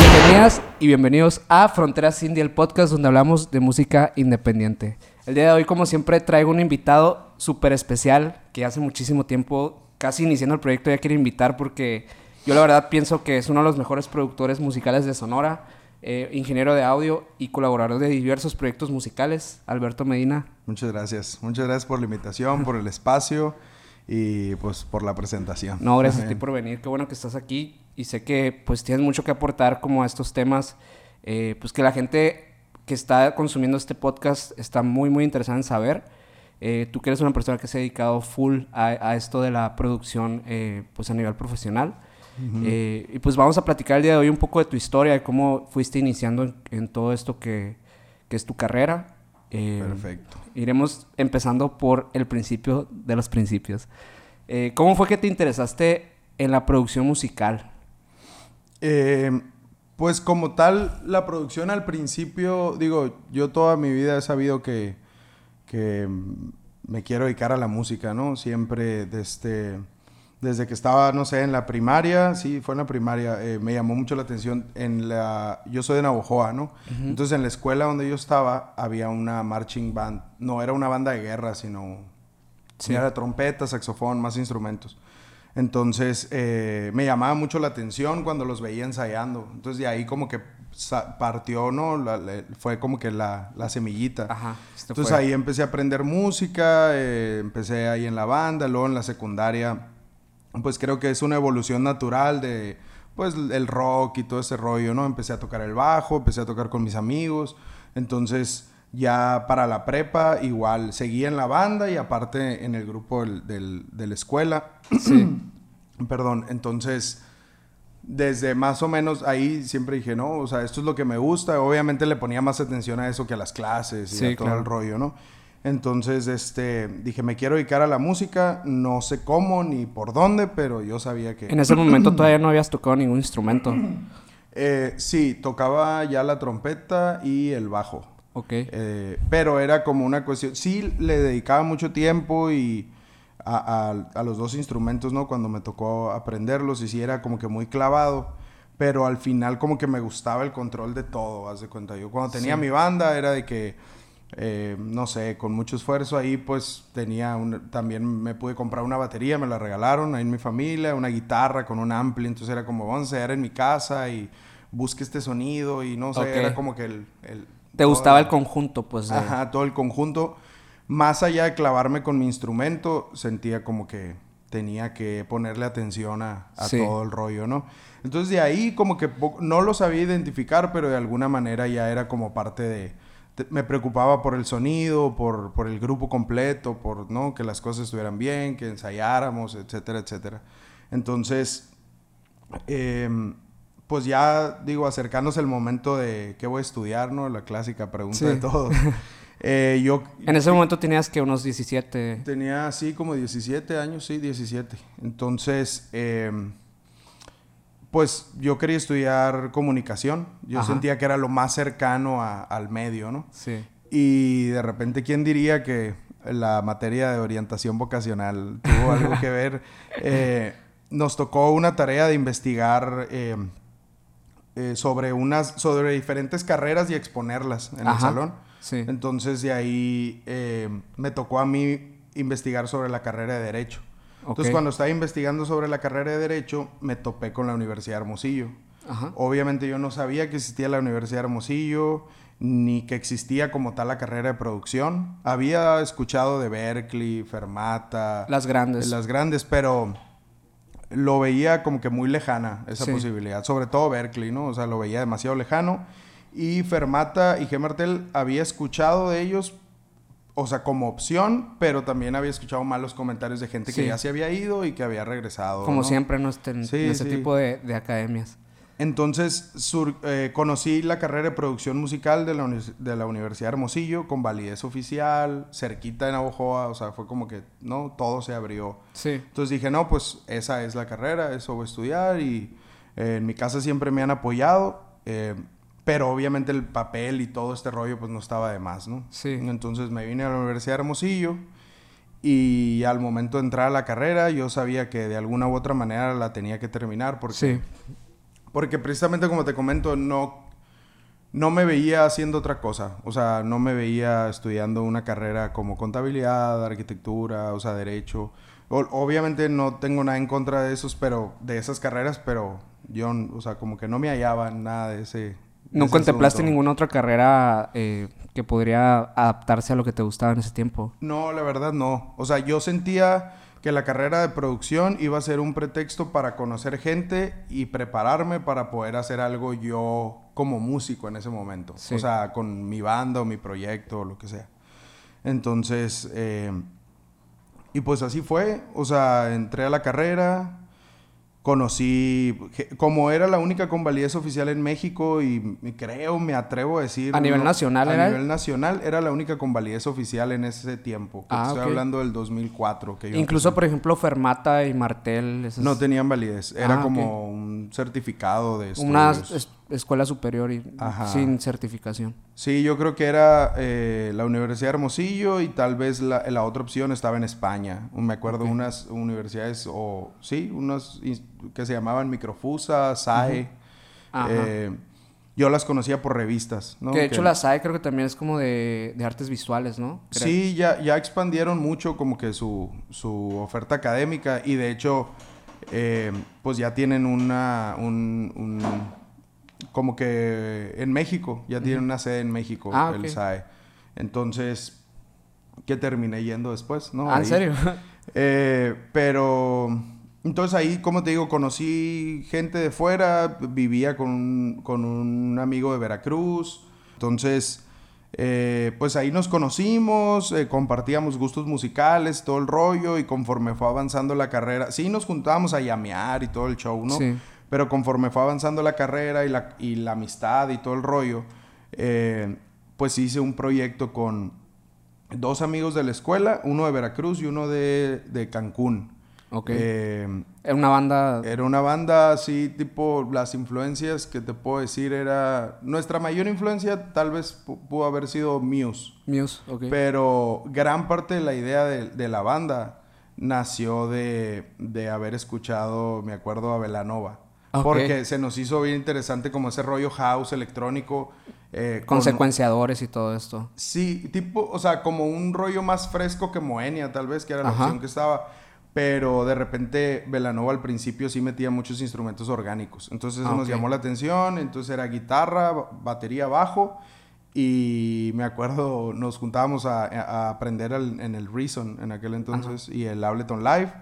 Bienvenidas y bienvenidos a Fronteras Indie, el podcast donde hablamos de música independiente. El día de hoy, como siempre, traigo un invitado súper especial que hace muchísimo tiempo, casi iniciando el proyecto, ya quiero invitar porque yo la verdad pienso que es uno de los mejores productores musicales de Sonora, eh, ingeniero de audio y colaborador de diversos proyectos musicales. Alberto Medina. Muchas gracias. Muchas gracias por la invitación, por el espacio y pues por la presentación. No, gracias a ti por venir. Qué bueno que estás aquí y sé que pues tienes mucho que aportar como a estos temas, eh, pues que la gente que está consumiendo este podcast está muy muy interesada en saber. Eh, tú que eres una persona que se ha dedicado full a, a esto de la producción eh, pues a nivel profesional. Eh, y pues vamos a platicar el día de hoy un poco de tu historia, de cómo fuiste iniciando en, en todo esto que, que, es tu carrera. Eh, Perfecto. Iremos empezando por el principio de los principios. Eh, ¿Cómo fue que te interesaste en la producción musical? Pues como tal, la producción al principio, digo, yo toda mi vida he sabido que, que me quiero dedicar a la música, ¿no? Siempre desde, desde que estaba, no sé, en la primaria, sí, fue en la primaria, eh, me llamó mucho la atención en la... Yo soy de Navojoa, ¿no? Entonces en la escuela donde yo estaba había una marching band, no era una banda de guerra, sino... Sí. Era trompeta, saxofón, más instrumentos. Entonces eh, me llamaba mucho la atención cuando los veía ensayando. Entonces de ahí como que partió, ¿no? La- la- fue como que la, la semillita. Ajá. Entonces fue- ahí empecé a aprender música, eh, empecé ahí en la banda, luego en la secundaria, pues creo que es una evolución natural de, pues, el rock y todo ese rollo, ¿no? Empecé a tocar el bajo, empecé a tocar con mis amigos, entonces ya para la prepa igual seguí en la banda y aparte en el grupo del- del- de la escuela. Sí. Perdón, entonces desde más o menos ahí siempre dije, no, o sea, esto es lo que me gusta. Obviamente le ponía más atención a eso que a las clases y Sí, a todo claro. el rollo, ¿no? Entonces, este, dije, me quiero dedicar a la música, no sé cómo ni por dónde, pero yo sabía que... En ese momento todavía no habías tocado ningún instrumento. Eh, sí, tocaba ya la trompeta y el bajo. Ok. Eh, pero era como una cuestión. Sí, le dedicaba mucho tiempo y a, a- a los dos instrumentos, ¿no? Cuando me tocó aprenderlos, y sí era como que muy clavado. Pero al final, como que me gustaba el control de todo, haz de cuenta. Yo cuando tenía Sí. mi banda, era de que, eh, no sé, con mucho esfuerzo ahí, pues tenía un- también me pude comprar una batería, me la regalaron ahí en mi familia, una guitarra con un ampli. Entonces era como, vamos a ensayar en mi casa y busque este sonido, y no sé, era como que el. el ¿Te gustaba el- el conjunto? Pues de- Ajá, todo el conjunto. Más allá de clavarme con mi instrumento, sentía como que tenía que ponerle atención a, a Sí. todo el rollo, ¿no? Entonces de ahí como que no lo sabía identificar, pero de alguna manera ya era como parte de... me preocupaba por el sonido, por, por el grupo completo, por ¿no? que las cosas estuvieran bien, que ensayáramos, etcétera, etcétera. Entonces, em, pues ya digo, acercándose el momento de qué voy a estudiar, ¿no? La clásica pregunta Sí. de todos. Eh, yo En ese momento tenías que unos 17. tenía así como 17 años, sí, 17. Entonces, em, pues yo quería estudiar comunicación. Yo Ajá. sentía que era lo más cercano a- al medio, ¿no? Sí. Y de repente, ¿quién diría que la materia de orientación vocacional tuvo algo que ver? Eh, nos tocó una tarea de investigar eh, eh, sobre unas, sobre diferentes carreras y exponerlas en el salón. Sí. Entonces de ahí eh, me tocó a mí investigar sobre la carrera de Derecho. Entonces cuando estaba investigando sobre la carrera de Derecho, me topé con la Universidad de Hermosillo. Ajá. Obviamente yo no sabía que existía la Universidad de Hermosillo, ni que existía como tal la carrera de producción. Había escuchado de Berkeley, Fermata, Las grandes. las grandes, pero lo veía como que muy lejana esa Sí. posibilidad. Sobre todo Berkeley, ¿no? O sea, lo veía demasiado lejano. Y Fermata y G. Martel había escuchado de ellos, o sea, como opción, pero también había escuchado malos comentarios de gente Sí. que ya se había ido y que había regresado. Como ¿no? siempre en, este- en Sí, ese sí. tipo de, de academias. Entonces sur- eh, conocí la carrera de producción musical de la, uni- de la Universidad de Hermosillo con validez oficial, cerquita de Navojoa, o sea, fue como que, ¿no? Todo se abrió. Sí. Entonces dije, no, pues esa es la carrera, eso voy a estudiar y eh, en mi casa siempre me han apoyado, eh, pero obviamente el papel y todo este rollo pues no estaba de más, ¿no? Sí. Entonces me vine a la Universidad de Hermosillo y al momento de entrar a la carrera yo sabía que de alguna u otra manera la tenía que terminar porque, Sí. porque precisamente como te comento no, no me veía haciendo otra cosa. O sea, no me veía estudiando una carrera como contabilidad, arquitectura, o sea, derecho. O- obviamente no tengo nada en contra de esos, pero de esas carreras, pero yo, o sea, como que no me hallaba en nada de ese. ¿No contemplaste ninguna otra carrera eh, que podría adaptarse a lo que te gustaba en ese tiempo? No, la verdad no. O sea, yo sentía que la carrera de producción iba a ser un pretexto para conocer gente y prepararme para poder hacer algo yo como músico en ese momento. Sí. O sea, con mi banda o mi proyecto o lo que sea. Entonces, eh, y pues así fue. O sea, entré a la carrera, conocí, como era la única convalidez oficial en México y, creo, me atrevo a decir... ¿A nivel no- nacional A era? nivel nacional era la única convalidez oficial en ese tiempo. que Ah, estoy hablando del 2004. Que yo Incluso, empecé. por ejemplo, Fermata y Martel. esas- No tenían validez. Era Ah, como un certificado de Una estudios. es- escuela superior y Ajá. sin certificación. Sí, yo creo que era eh, la Universidad de Hermosillo y tal vez la, la otra opción estaba en España. Me acuerdo unas universidades, o sí, unas que se llamaban Microfusa, SAE. Eh, yo las conocía por revistas, ¿no? que de hecho la SAE creo que también es como de, de artes visuales, ¿no? Creo. Sí, ya, ya expandieron mucho como que su, su oferta académica y de hecho, eh, pues ya tienen una, un, un- como que en México, ya tienen una sede en México, Ah, el. SAE. Entonces, que terminé yendo después, ¿no? Ah, ¿en serio? Eh, pero entonces ahí, como te digo, conocí gente de fuera, vivía con un, con un amigo de Veracruz. Entonces, eh, pues ahí nos conocimos, eh, compartíamos gustos musicales, todo el rollo, y conforme fue avanzando la carrera, sí nos juntábamos a llamear y todo el show, ¿no? Sí. Pero conforme fue avanzando la carrera y la, y la amistad y todo el rollo, eh, pues hice un proyecto con dos amigos de la escuela, uno de Veracruz y uno de, de Cancún. Ok. Eh, Era una banda... era una banda así, tipo, las influencias que te puedo decir era... Nuestra mayor influencia tal vez pu- pudo haber sido Muse. Muse, ok. Pero gran parte de la idea de, de la banda nació de, de haber escuchado, me acuerdo, a Velanova. Ok. Porque se nos hizo bien interesante como ese rollo house electrónico. eh, Con secuenciadores y todo esto. Sí, tipo, o sea, como un rollo más fresco que Moenia, tal vez, que era la Ajá. opción que estaba. Pero de repente Velanova al principio sí metía muchos instrumentos orgánicos. Entonces eso Ah, nos llamó la atención. Entonces era guitarra, ba- batería, bajo. Y me acuerdo, nos juntábamos a, a aprender al- en el Reason en aquel entonces y el Ableton Live.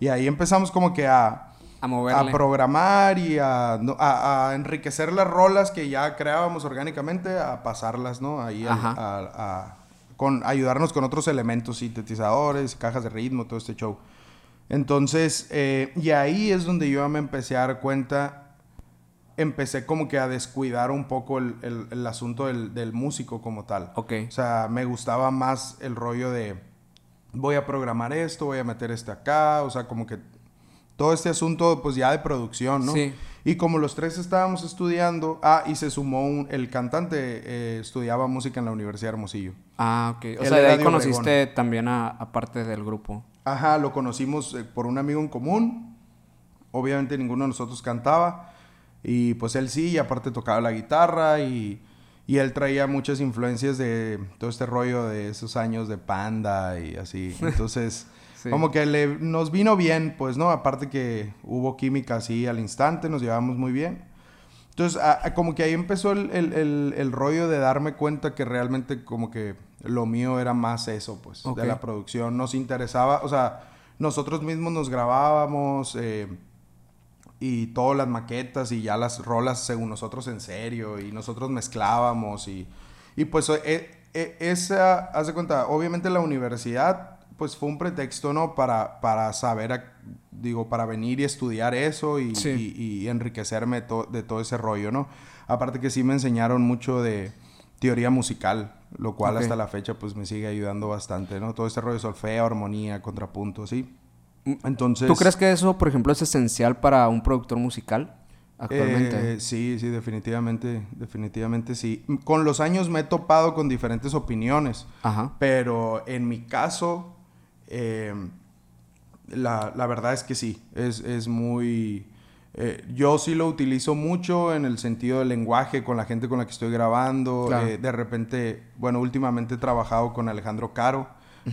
Y ahí empezamos como que a, A moverle. a programar y a, no, a- a enriquecer las rolas que ya creábamos orgánicamente, a pasarlas, ¿no? Ahí a- con, ayudarnos con otros elementos, sintetizadores, cajas de ritmo, todo este show. Entonces, eh, y ahí es donde yo me empecé a dar cuenta, empecé como que a descuidar un poco el, el- el asunto del, del músico como tal. Ok. O sea, me gustaba más el rollo de voy a programar esto, voy a meter este acá, o sea, como que todo este asunto pues ya de producción, ¿no? Sí. Y como los tres estábamos estudiando, ah, y se sumó un, el cantante eh, estudiaba música en la Universidad de Hermosillo. Ah, ok. O Él sea, de ahí de conociste también a, a parte del grupo. Ajá, lo conocimos eh, por un amigo en común. Obviamente ninguno de nosotros cantaba. Y pues él sí, y aparte tocaba la guitarra y, y él traía muchas influencias de todo este rollo de esos años de panda y así. Entonces, Sí. como que le, nos vino bien, pues, ¿no? Aparte que hubo química así al instante, nos llevamos muy bien. Entonces, a- a- como que ahí empezó el, el- el- el rollo de darme cuenta que realmente como que lo mío era más eso, pues, Ok. de la producción. Nos interesaba, o sea, nosotros mismos nos grabábamos eh, y todas las maquetas y ya las rolas según nosotros en serio y nosotros mezclábamos y, y pues eh, eh, esa, haz de cuenta, obviamente la universidad pues fue un pretexto, ¿no? Para, para saber, a- digo, para venir y estudiar eso y, Sí. y- y enriquecerme to- de todo ese rollo, ¿no? Aparte que sí me enseñaron mucho de teoría musical, lo cual hasta la fecha pues me sigue ayudando bastante, ¿no? Todo este rollo de solfeo, armonía, contrapunto, ¿sí? Entonces... ¿Tú crees que eso, por ejemplo, es esencial para un productor musical? actualmente. Eh, sí, sí, definitivamente, definitivamente sí. Con los años me he topado con diferentes opiniones, Ajá. pero en mi caso, eh, la, la verdad es que sí, es, es muy... eh, yo sí lo utilizo mucho en el sentido del lenguaje con la gente con la que estoy grabando. Claro. Eh, de repente, bueno, últimamente he trabajado con Alejandro Caro,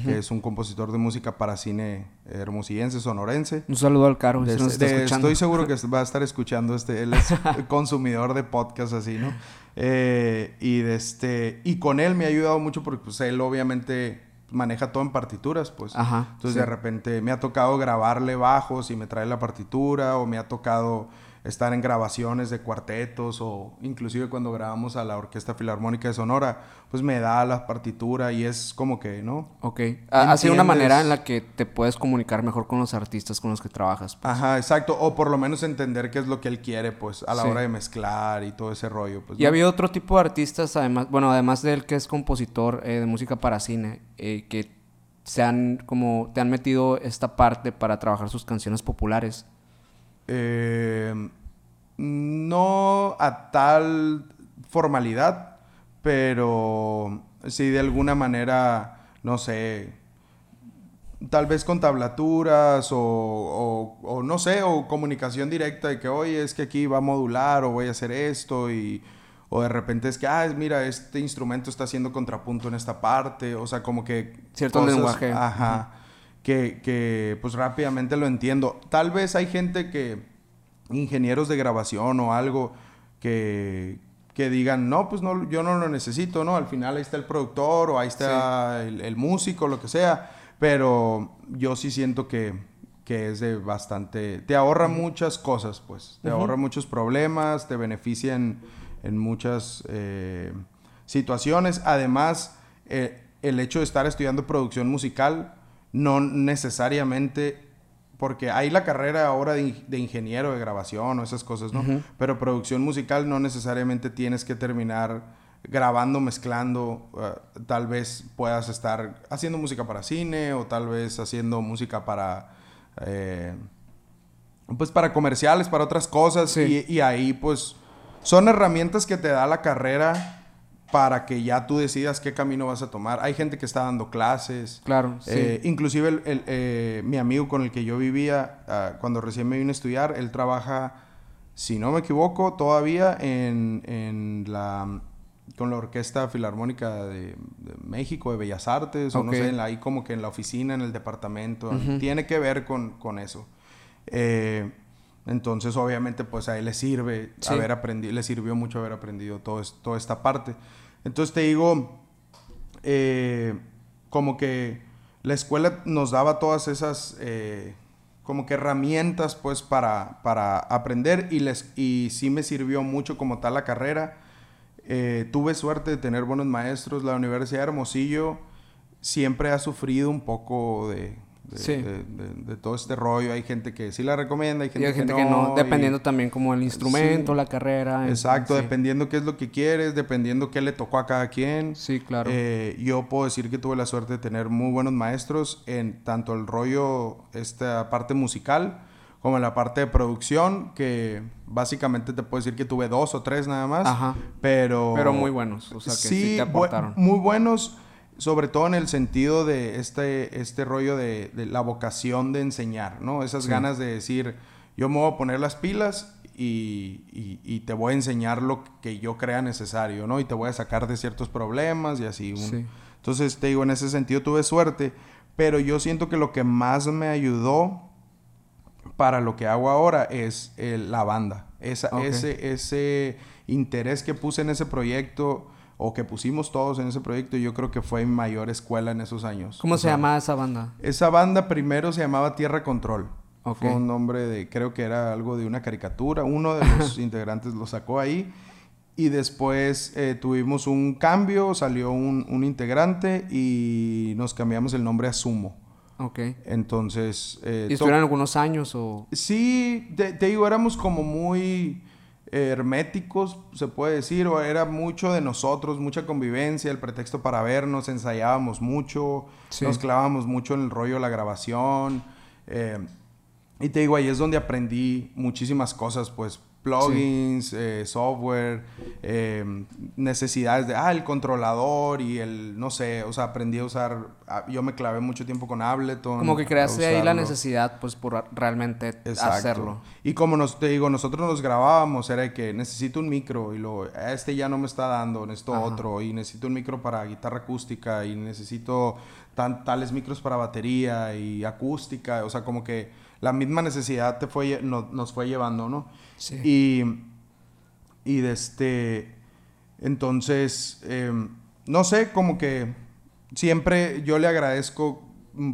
que es un compositor de música para cine hermosillense, sonorense. Un saludo al Caro, si De- nos está de- escuchando. estoy seguro que va a estar escuchando este. Él es consumidor de podcast así, ¿no? Eh, y de este. Y con él me ha ayudado mucho porque pues él obviamente maneja todo en partituras, pues. Ajá, Entonces sí. de repente me ha tocado grabarle bajos y me trae la partitura. O me ha tocado estar en grabaciones de cuartetos. O inclusive cuando grabamos a la Orquesta Filarmónica de Sonora. Pues me da la partitura y es como que, ¿no? Ok. Ha, ha sido una manera en la que te puedes comunicar mejor con los artistas con los que trabajas. pues. Ajá, exacto. O por lo menos entender qué es lo que él quiere, pues, a la Sí. hora de mezclar y todo ese rollo. Pues, Y ¿no? ha habido otro tipo de artistas, además, bueno, además de él que es compositor eh, de música para cine, eh, que se han, como, te han metido esta parte para trabajar sus canciones populares. Eh, no a tal formalidad, pero sí de alguna manera, no sé, tal vez con tablaturas o, o- o no sé, o comunicación directa de que, oye, es que aquí va a modular o voy a hacer esto y... O de repente es que, ah, mira, este instrumento está haciendo contrapunto en esta parte. O sea, como que... Cierto lenguaje. Ajá. Que, que, pues rápidamente lo entiendo. Tal vez hay gente que... Ingenieros de grabación o algo que... Que digan, no, pues no, yo no lo necesito, ¿no? Al final ahí está el productor o ahí está el, el músico, lo que sea. Pero yo sí siento que, que es de bastante... Te ahorra muchas cosas, pues. Te ahorra muchos problemas, te beneficia en, en muchas eh, situaciones. Además, eh, el hecho de estar estudiando producción musical no necesariamente... Porque hay la carrera ahora de, de ingeniero de grabación o esas cosas, ¿no? Pero producción musical no necesariamente tienes que terminar grabando, mezclando. eh, tal vez puedas estar haciendo música para cine o tal vez haciendo música para... eh, pues para comerciales, para otras cosas. Sí. Y, y ahí pues son herramientas que te da la carrera para que ya tú decidas qué camino vas a tomar. Hay gente que está dando clases. Claro, sí. Eh, inclusive el- el, eh, mi amigo con el que yo vivía ah, cuando recién me vine a estudiar, él trabaja, si no me equivoco, todavía en, en la con la Orquesta Filarmónica de, de México, de Bellas Artes, o no sé, en la- ahí como que en la oficina, en el departamento. Tiene que ver con, con eso. Eh, entonces, obviamente, pues a él le sirve Sí. haber aprendido, le sirvió mucho haber aprendido todo es- toda esta parte. Entonces te digo, eh, como que la escuela nos daba todas esas eh, como que herramientas pues para, para aprender y, les, y sí me sirvió mucho como tal la carrera. Eh, tuve suerte de tener buenos maestros. La Universidad de Hermosillo siempre ha sufrido un poco de, de, Sí. de- de- de todo este rollo. Hay gente que sí la recomienda, hay Y gente, hay gente que, no, y- dependiendo también como el instrumento, Sí. la carrera. Exacto, sí. dependiendo qué es lo que quieres, dependiendo qué le tocó a cada quien. Sí, claro. Eh, yo puedo decir que tuve la suerte de tener muy buenos maestros en tanto el rollo, esta parte musical, como en la parte de producción, que básicamente te puedo decir que tuve dos o tres nada más. Ajá. Pero... Pero muy buenos, o sea, que sí te bu- aportaron. muy buenos, sobre todo en el sentido de este, este rollo de, de la vocación de enseñar, ¿no? Esas Sí. ganas de decir, yo me voy a poner las pilas y, y- y te voy a enseñar lo que yo crea necesario, ¿no? Y te voy a sacar de ciertos problemas y así. un- Sí. Entonces, te digo, en ese sentido tuve suerte, pero yo siento que lo que más me ayudó para lo que hago ahora es eh, la banda. Esa, ese, ese interés que puse en ese proyecto o que pusimos todos en ese proyecto, yo creo que fue mi mayor escuela en esos años. ¿Cómo O se sea, llama esa banda? Esa banda primero se llamaba Tierra Control. Ok. Fue un nombre de, creo que era algo de una caricatura. Uno de los integrantes lo sacó ahí. Y después eh, tuvimos un cambio, salió un, un integrante y nos cambiamos el nombre a Sumo. Ok. Entonces... eh, ¿Y estuvieron algunos años o...? Sí, te, te digo, éramos como muy herméticos, se puede decir, o era mucho de nosotros, mucha convivencia, el pretexto para vernos, ensayábamos mucho, Sí. nos clavábamos mucho en el rollo de la grabación. eh, y te digo, ahí es donde aprendí muchísimas cosas, pues, plugins, eh, software, eh, necesidades de, ah, el controlador y el, no sé, o sea, aprendí a usar, ah, yo me clavé mucho tiempo con Ableton. Como que creaste ahí la necesidad, pues, por realmente hacerlo. Y como nos, te digo, nosotros nos grabábamos, era de que necesito un micro y luego, este ya no me está dando, necesito otro, y necesito un micro para guitarra acústica, y necesito tan, tales micros para batería y acústica, o sea, como que la misma necesidad te fue, nos fue llevando, ¿no? Sí. Y, y de este, entonces, em, no sé, como que siempre yo le agradezco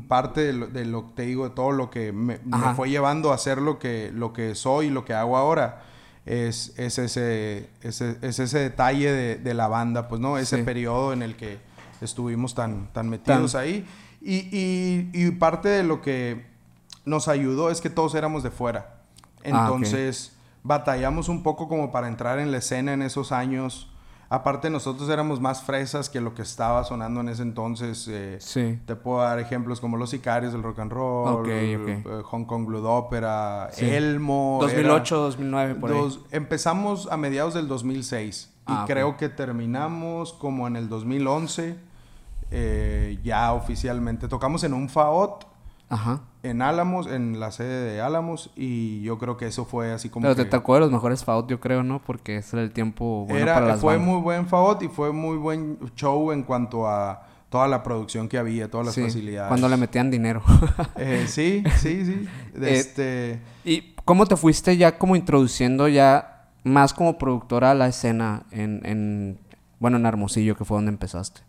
parte de lo, de lo, te digo, de todo lo que me, fue llevando a hacer lo que, lo que soy, lo que hago ahora. Es, es, ese, ese, es ese detalle de, de, la banda, pues, ¿no? Ese periodo en el que estuvimos tan, tan metidos ahí. Y, y, y, parte de lo que nos ayudó es que todos éramos de fuera. Ah, Entonces, batallamos un poco como para entrar en la escena en esos años. Aparte, nosotros éramos más fresas que lo que estaba sonando en ese entonces. Eh, sí. Te puedo dar ejemplos como Los Sicarios del Rock and Roll, eh, Hong Kong Blood Opera, Elmo. 2008, 2009, por ahí. Empezamos a mediados del 2006 y ah, creo que terminamos como en el 2011, eh, ya oficialmente. Tocamos en un FAOT Ajá. En Álamos, en la sede de Álamos, y yo creo que eso fue así como. Pero te tocó de los mejores FAOT, yo creo, ¿no? Porque ese era el tiempo bueno para las Fue muy buen FAOT y fue muy buen show en cuanto a toda la producción que había, todas las facilidades. Cuando le metían dinero. eh, sí, sí, sí. Eh, este... ¿Y cómo te fuiste ya como introduciendo ya más como productora a la escena en, en bueno, en Hermosillo, que fue donde empezaste?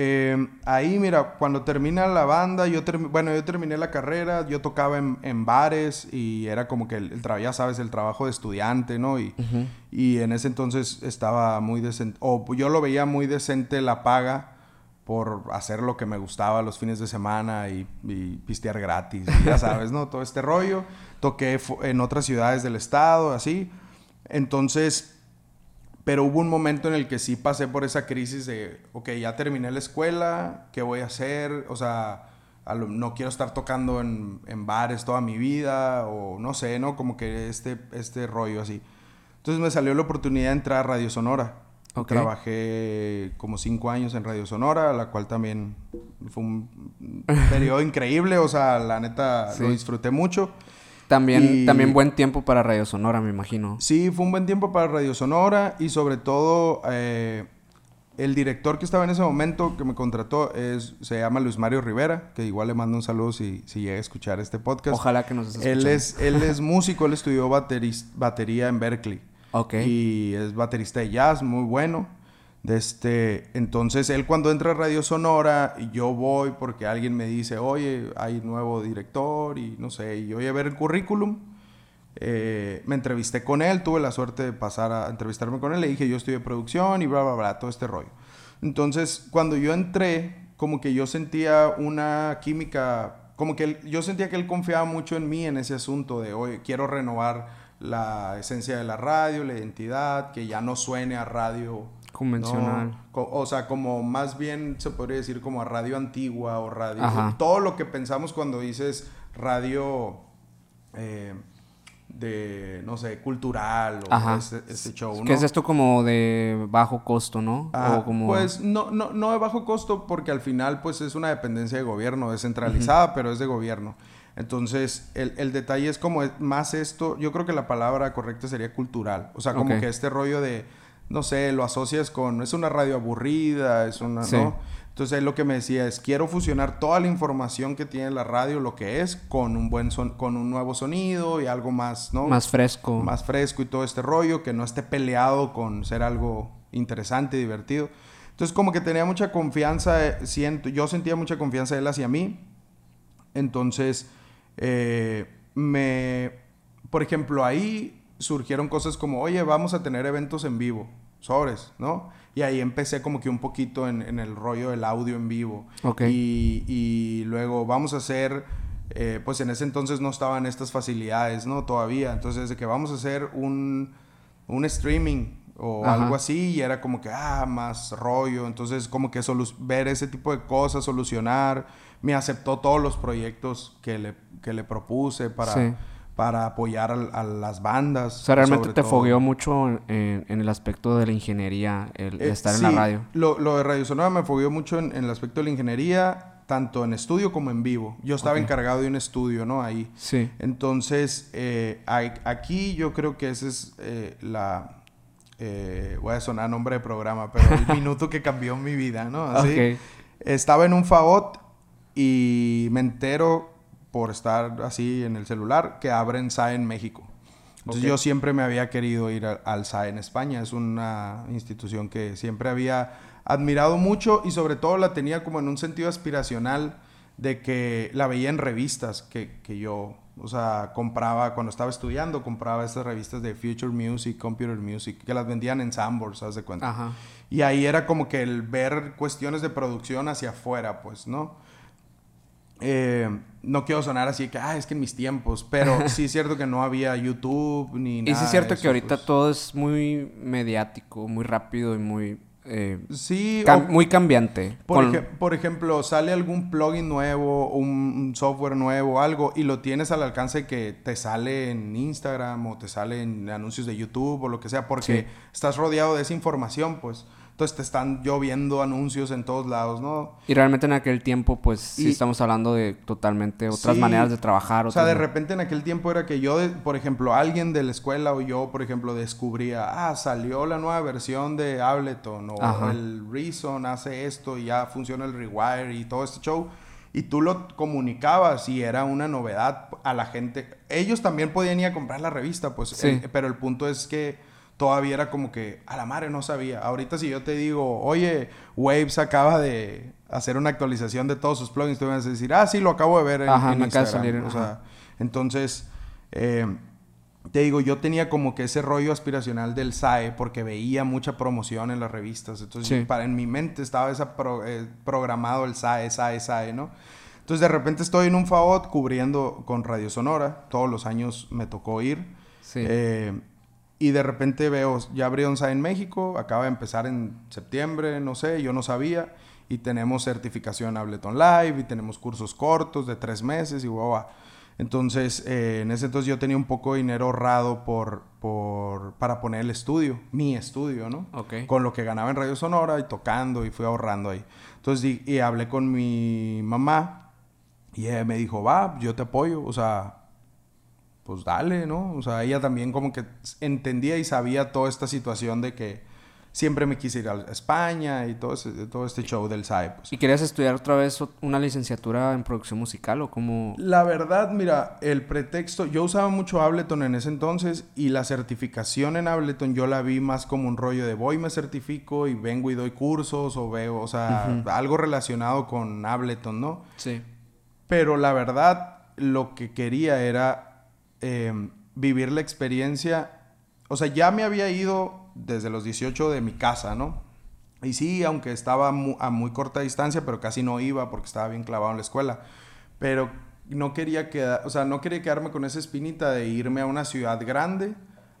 Eh, ahí, mira, cuando termina la banda, yo bueno, yo terminé la carrera, yo tocaba en, bares y era como que el, trabajo, ya sabes, el trabajo de estudiante, ¿no? Y, y en ese entonces estaba muy decente, o yo lo veía muy decente la paga por hacer lo que me gustaba los fines de semana y, y pistear gratis, ya sabes, ¿no? Todo este rollo. Toqué en otras ciudades del estado, así. Entonces, pero hubo un momento en el que sí pasé por esa crisis de, ok, ya terminé la escuela, ¿qué voy a hacer? O sea, no quiero estar tocando en, bares toda mi vida, o no sé, ¿no? Como que este, este rollo así. Entonces me salió la oportunidad de entrar a Radio Sonora. Trabajé como cinco años en Radio Sonora, la cual también fue un periodo increíble, o sea, la neta lo disfruté mucho. También, también buen tiempo para Radio Sonora, me imagino. Sí, fue un buen tiempo para Radio Sonora y sobre todo eh, el director que estaba en ese momento que me contrató es, se llama Luis Mario Rivera, que igual le mando un saludo si, si llega a escuchar este podcast. Ojalá que nos esté Él es, él es músico, él estudió batería en Berkeley. Ok. Y es baterista de jazz, muy bueno. De este, entonces él cuando entra a Radio Sonora yo voy porque alguien me dice, oye, hay nuevo director y no sé, y yo voy a ver el currículum. Eh, me entrevisté con él, tuve la suerte de pasar a entrevistarme con él, le dije yo de producción y bla, bla, bla, todo este rollo. Entonces, cuando yo entré, como que yo sentía una química, como que yo sentía que él confiaba mucho en mí en ese asunto de, oye, quiero renovar la esencia de la radio, la identidad, que ya no suene a radio Convencional. o sea, como más bien se podría decir como a radio antigua o radio. Todo lo que pensamos cuando dices radio eh, de, no sé, cultural o ese, show. ¿Qué es esto como de bajo costo, no? o como... Pues no, no, no de bajo costo porque al final pues es una dependencia de gobierno, descentralizada, pero es de gobierno. Entonces, el, el, detalle es como más esto, yo creo que la palabra correcta sería cultural. O sea, como que este rollo de no sé, lo asocias con, es una radio aburrida, es una, ¿no? Entonces lo que me decía es, quiero fusionar toda la información que tiene la radio, lo que es, con un buen son con un nuevo sonido y algo más, ¿no? Más fresco. Más fresco y todo este rollo, que no esté peleado con ser algo interesante, y divertido. Entonces como que tenía mucha confianza, eh, siento, yo sentía mucha confianza de él hacia mí. Entonces, eh, me, por ejemplo, ahí surgieron cosas como, oye, vamos a tener eventos en vivo, sobres, ¿no? Y ahí empecé como que un poquito en, el rollo del audio en vivo. Ok. Y, luego vamos a hacer, eh, pues en ese entonces no estaban estas facilidades, ¿no? Todavía. Entonces, de que vamos a hacer un, un streaming o algo así y era como que, ah, más rollo. Entonces, como que ver ese tipo de cosas, solucionar. Me aceptó todos los proyectos que le, que le propuse para para apoyar a, las bandas. O sea, realmente te fogueó mucho en, el aspecto de la ingeniería, el, eh, estar en la radio. Lo, lo de Radio Sonora me fogueó mucho en, el aspecto de la ingeniería, tanto en estudio como en vivo. Yo estaba encargado de un estudio, ¿no? Ahí. Sí. Entonces, eh, aquí yo creo que esa es eh, la... voy a sonar nombre de programa, pero el minuto que cambió mi vida, ¿no? Así. Estaba en un FAOT y me entero por estar así en el celular, que abren SAE en México. Entonces yo siempre me había querido ir al SAE en España. Es una institución que siempre había admirado mucho y sobre todo la tenía como en un sentido aspiracional de que la veía en revistas que, que yo, o sea, compraba cuando estaba estudiando, compraba esas revistas de Future Music, Computer Music, que las vendían en Sambors, ¿sabes de cuenta? Y ahí era como que el ver cuestiones de producción hacia afuera, pues, ¿no? Eh, no quiero sonar así que, ah, es que en mis tiempos, pero sí es cierto que no había YouTube ni nada. Y sí es cierto que ahorita pues. todo es muy mediático, muy rápido y muy. Eh, sí, muy cambiante. Por, ejemplo, sale algún plugin nuevo, un, software nuevo, algo, y lo tienes al alcance que te sale en Instagram o te sale en anuncios de YouTube o lo que sea, porque estás rodeado de esa información, pues. Entonces te están lloviendo anuncios en todos lados, ¿no? Y realmente en aquel tiempo, pues sí estamos hablando de totalmente otras maneras de trabajar. O sea, de repente en aquel tiempo era que yo, por ejemplo, alguien de la escuela o yo, por ejemplo, descubría, ah, salió la nueva versión de Ableton o el Reason hace esto y ya funciona el Rewire y todo este show. Y tú lo comunicabas y era una novedad a la gente. Ellos también podían ir a comprar la revista, pues, sí. pero el punto es que todavía era como que a la madre no sabía. Ahorita si yo te digo, oye, Waves acaba de hacer una actualización de todos sus plugins, tú vas a decir, ah, sí, lo acabo de ver en, ajá, Instagram. o sea, entonces, eh, te digo, yo tenía como que ese rollo aspiracional del SAE porque veía mucha promoción en las revistas. Entonces, para, en mi mente estaba esa eh, programado el SAE, SAE, SAE, ¿no? Entonces, de repente estoy en un FAOT cubriendo con Radio Sonora. Todos los años me tocó ir. Sí. Eh, y de repente veo, ya abrió SAE en México, acaba de empezar en septiembre, no sé, yo no sabía. Y tenemos certificación Ableton Live y tenemos cursos cortos de tres meses y guau. Entonces, eh, en ese entonces yo tenía un poco de dinero ahorrado por, por, para poner el estudio, mi estudio, ¿no? Con lo que ganaba en Radio Sonora y tocando y fui ahorrando ahí. Entonces, y, y hablé con mi mamá y ella me dijo, va, yo te apoyo, o sea, pues dale, ¿no? O sea, ella también como que entendía y sabía toda esta situación de que siempre me quise ir a España y todo, todo este show del SAE. Pues. ¿Y querías estudiar otra vez una licenciatura en producción musical o cómo? La verdad, mira, el pretexto, yo usaba mucho Ableton en ese entonces y la certificación en Ableton yo la vi más como un rollo de voy, me certifico y vengo y doy cursos o veo, o sea, algo relacionado con Ableton, ¿no? Sí. Pero la verdad, lo que quería era Em, vivir la experiencia. O sea, ya me había ido desde los 18 de mi casa, ¿no? Y sí, aunque estaba a muy corta distancia, pero casi no iba porque estaba bien clavado en la escuela. Pero no quería quedar, o sea, no quería quedarme con esa espinita de irme a una ciudad grande,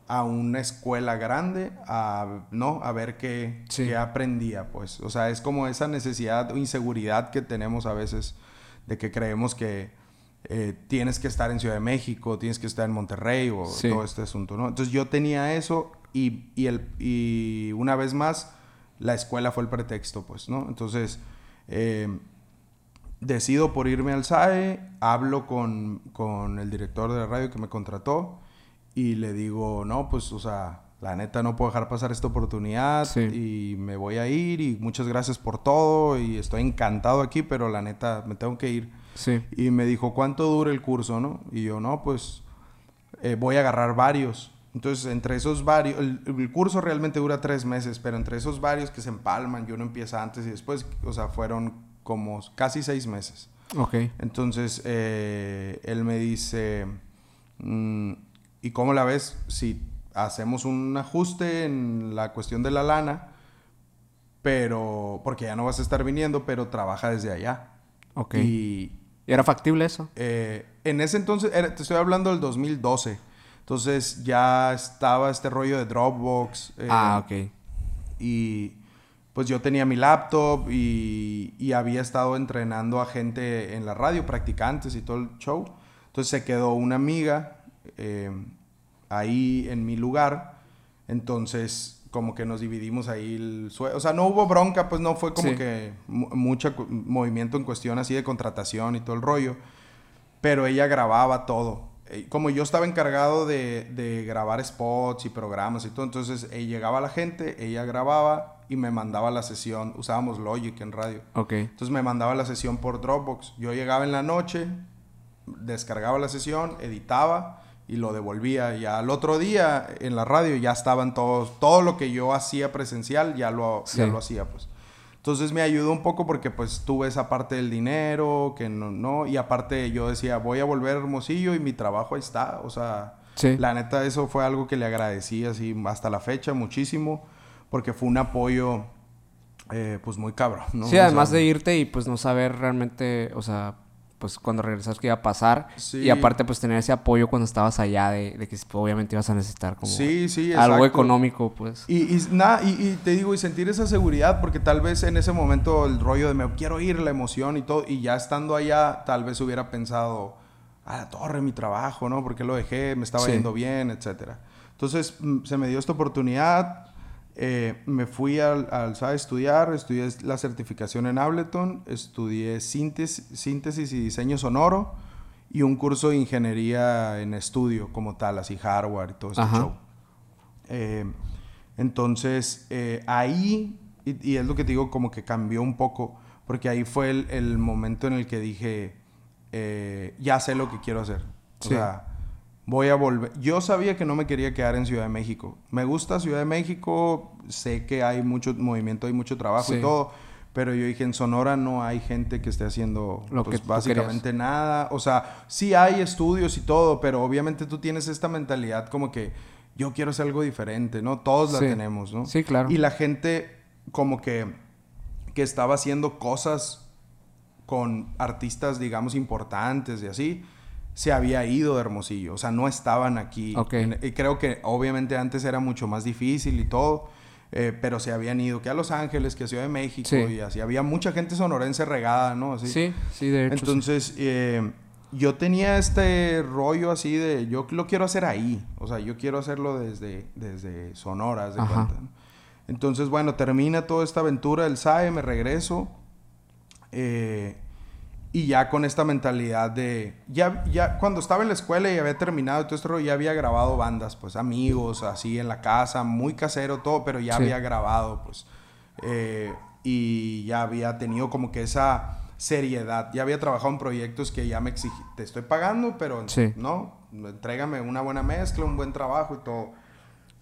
a una escuela grande, a, ¿no? A ver qué, qué aprendía, pues. O sea, es como esa necesidad o inseguridad que tenemos a veces de que creemos que, eh, tienes que estar en Ciudad de México, tienes que estar en Monterrey o todo este asunto, ¿no? Entonces yo tenía eso y, y, el, y una vez más la escuela fue el pretexto, pues, ¿no? Entonces eh, decido por irme al SAE, hablo con, con el director de la radio que me contrató y le digo, no, pues, o sea, la neta no puedo dejar pasar esta oportunidad y me voy a ir y muchas gracias por todo y estoy encantado aquí, pero la neta me tengo que ir. Y me dijo, ¿cuánto dura el curso, no? Y yo, no, pues eh, voy a agarrar varios. Entonces, entre esos varios, el, curso realmente dura tres meses, pero entre esos varios que se empalman, yo no empieza antes y después, o sea, fueron como casi seis meses. Ok. Entonces, eh, él me dice, mm, ¿y cómo la ves si hacemos un ajuste en la cuestión de la lana? Pero, porque ya no vas a estar viniendo, pero trabaja desde allá. Ok. Y, ¿Era factible eso? Eh, en ese entonces, te estoy hablando del 2012. Entonces ya estaba este rollo de Dropbox. Eh, ah, ok. Y pues yo tenía mi laptop y, y, había estado entrenando a gente en la radio, practicantes y todo el show. Entonces se quedó una amiga eh, ahí en mi lugar. Entonces, como que nos dividimos ahí el sueldo. O sea, no hubo bronca, pues no fue como Sí. que mu- mucho movimiento en cuestión así de contratación y todo el rollo. Pero ella grababa todo. Eh, Como yo estaba encargado de, de grabar spots y programas y todo, entonces eh, llegaba la gente, ella grababa y me mandaba la sesión. Usábamos Logic en radio. Ok. Entonces me mandaba la sesión por Dropbox. Yo llegaba en la noche, descargaba la sesión, editaba y lo devolvía. Y al otro día en la radio ya estaban todos, todo lo que yo hacía presencial ya lo, ya Sí. lo hacía pues. Entonces me ayudó un poco porque pues tuve esa parte del dinero, que no, no, y aparte yo decía, voy a volver a Hermosillo y mi trabajo ahí está, o sea, Sí. la neta eso fue algo que le agradecí así hasta la fecha muchísimo, porque fue un apoyo eh, pues muy cabrón, ¿no? Sí, O además sea, de irte y pues no saber realmente, o sea, pues cuando regresas qué iba a pasar. Sí. Y aparte pues tener ese apoyo cuando estabas allá de, de que obviamente ibas a necesitar como Sí, sí, algo económico, pues. Y, y, nada, y, y te digo, y sentir esa seguridad, porque tal vez en ese momento el rollo de me quiero ir, la emoción y todo, y ya estando allá, tal vez hubiera pensado, a la torre, mi trabajo, ¿no? Porque lo dejé, me estaba yendo bien, etcétera. Entonces, mm, se me dio esta oportunidad, eh, me fui al, al a estudiar, estudié la certificación en Ableton, estudié síntesis, síntesis y diseño sonoro, y un curso de ingeniería en estudio como tal, así hardware y todo Ajá. show. Eh, entonces, eh, ahí, y, y es lo que te digo, como que cambió un poco, porque ahí fue el, el momento en el que dije, ya sé lo que quiero hacer. O Sí. sea, voy a volver. Yo sabía que no me quería quedar en Ciudad de México. Me gusta Ciudad de México, sé que hay mucho movimiento, hay mucho trabajo Sí. y todo. Pero yo dije, en Sonora no hay gente que esté haciendo Lo pues, que básicamente nada. O sea, sí hay estudios y todo, pero obviamente tú tienes esta mentalidad como que yo quiero hacer algo diferente, ¿no? Todos la Sí. tenemos, ¿no? Sí, claro. Y la gente como que, que estaba haciendo cosas con artistas, digamos, importantes y así, se había ido de Hermosillo. O sea, no estaban aquí. Ok. En- y creo que obviamente antes era mucho más difícil y todo. eh, pero se habían ido que a Los Ángeles, que a Ciudad de México Sí. y así. Había mucha gente sonorense regada, ¿no? Así. Sí, sí, de hecho. sí. Entonces, eh, yo tenía este rollo así de, yo lo quiero hacer ahí. O sea, yo quiero hacerlo desde, desde Sonora, de cuenta. ¿no? Entonces, bueno, termina toda esta aventura del SAE, me regreso. eh, y ya con esta mentalidad de... Ya, ya cuando estaba en la escuela y había terminado todo esto, ya había grabado bandas, pues amigos, así en la casa, muy casero todo, pero ya Sí. había grabado, pues. eh, y ya había tenido como que esa seriedad. Ya había trabajado en proyectos que ya me exigí. Te estoy pagando, pero Sí. no, entrégame una buena mezcla, un buen trabajo y todo.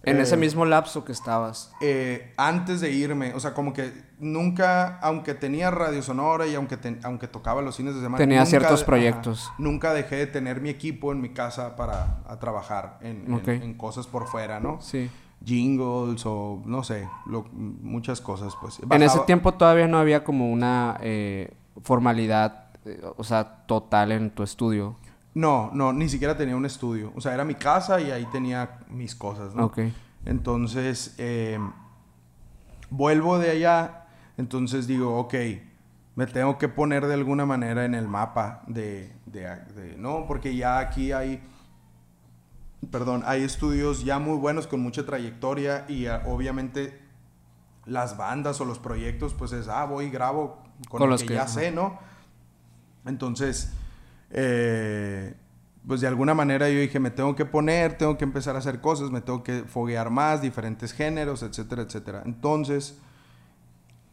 En Eh, ese mismo lapso que estabas. eh, antes de irme, o sea, como que nunca, aunque tenía radio sonora y aunque, ten- aunque tocaba los fines de semana, Tenía nunca ciertos proyectos. ajá, nunca dejé de tener mi equipo en mi casa para a trabajar en, en- Ok. en cosas por fuera, ¿no? Sí. Jingles o no sé, lo- muchas cosas, pues. En ese tiempo todavía no había como una eh, formalidad, eh, o sea, total en tu estudio. No, no, ni siquiera tenía un estudio. O sea, era mi casa y ahí tenía mis cosas, ¿no? Ok. Entonces, eh, vuelvo de allá, entonces digo, ok, me tengo que poner de alguna manera en el mapa de, de- de- no, porque ya aquí hay, perdón, hay estudios ya muy buenos con mucha trayectoria y ah, obviamente las bandas o los proyectos, pues es, ah, voy y grabo con, Con lo los que, que- ya ajá. sé, ¿no? Entonces, eh, pues de alguna manera yo dije, me tengo que poner, tengo que empezar a hacer cosas, me tengo que foguear más, diferentes géneros, etcétera, etcétera. Entonces,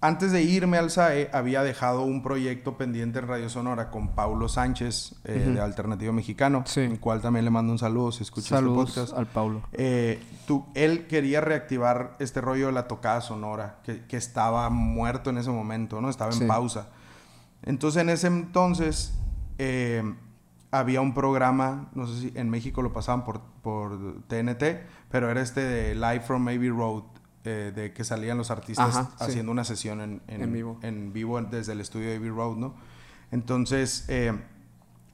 antes de irme al SAE, había dejado un proyecto pendiente en Radio Sonora con Paulo Sánchez, eh, de Alternativo Mexicano, Sí. el cual también le mando un saludo si Saludos este podcast. al Paulo. Eh, tú, él quería reactivar este rollo de la tocada sonora, que, que estaba muerto en ese momento, ¿no? Estaba en Sí. pausa. Entonces, en ese entonces, eh, había un programa, no sé si en México lo pasaban por, por TNT, pero era este de Live from Abbey Road, eh, de que salían los artistas Ajá, sí. haciendo una sesión en, En vivo. en vivo desde el estudio de Abbey Road, ¿no? Entonces, eh,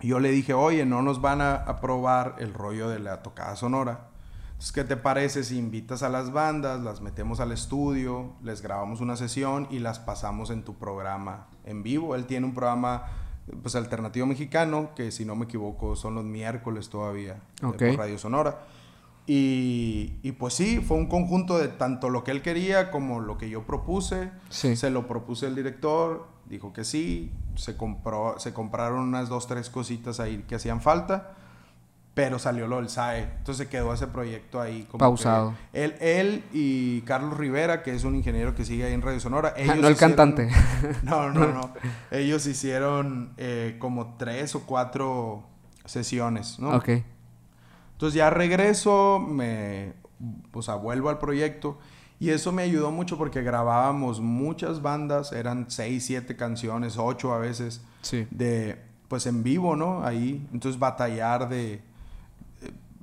yo le dije, oye, no nos van a aprobar el rollo de la tocada sonora. Entonces, ¿qué te parece si invitas a las bandas, las metemos al estudio, les grabamos una sesión y las pasamos en tu programa en vivo? Él tiene un programa pues alternativo mexicano, que si no me equivoco son los miércoles todavía eh, Ok. por Radio Sonora. Y, y pues sí, fue un conjunto de tanto lo que él quería como lo que yo propuse. Sí. Se lo propuse el director, dijo que sí, se, compró, se compraron unas dos, tres cositas ahí que hacían falta, pero salió lo del SAE. Entonces quedó ese proyecto ahí como Pausado. él, él y Carlos Rivera, que es un ingeniero que sigue ahí en Radio Sonora. ellos no el hicieron- cantante. No, no, no. ellos hicieron eh, como tres o cuatro sesiones, ¿no? Ok. Entonces ya regreso, me, o sea, vuelvo al proyecto y eso me ayudó mucho porque grabábamos muchas bandas, eran seis, siete canciones, ocho a veces, Sí. de, pues en vivo, ¿no? Ahí, entonces batallar de,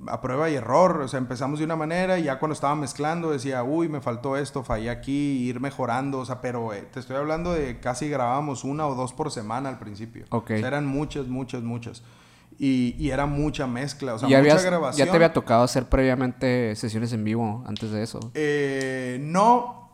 a prueba y error, o sea, empezamos de una manera y ya cuando estaba mezclando decía, uy, me faltó esto, fallé aquí, ir mejorando, o sea, pero eh, te estoy hablando de casi grabábamos una o dos por semana al principio. Ok. O sea, eran muchas, muchas, muchas. Y, y era mucha mezcla, o sea, ¿Y ya, mucha habías- grabación. ya te había tocado hacer previamente sesiones en vivo antes de eso? Eh, no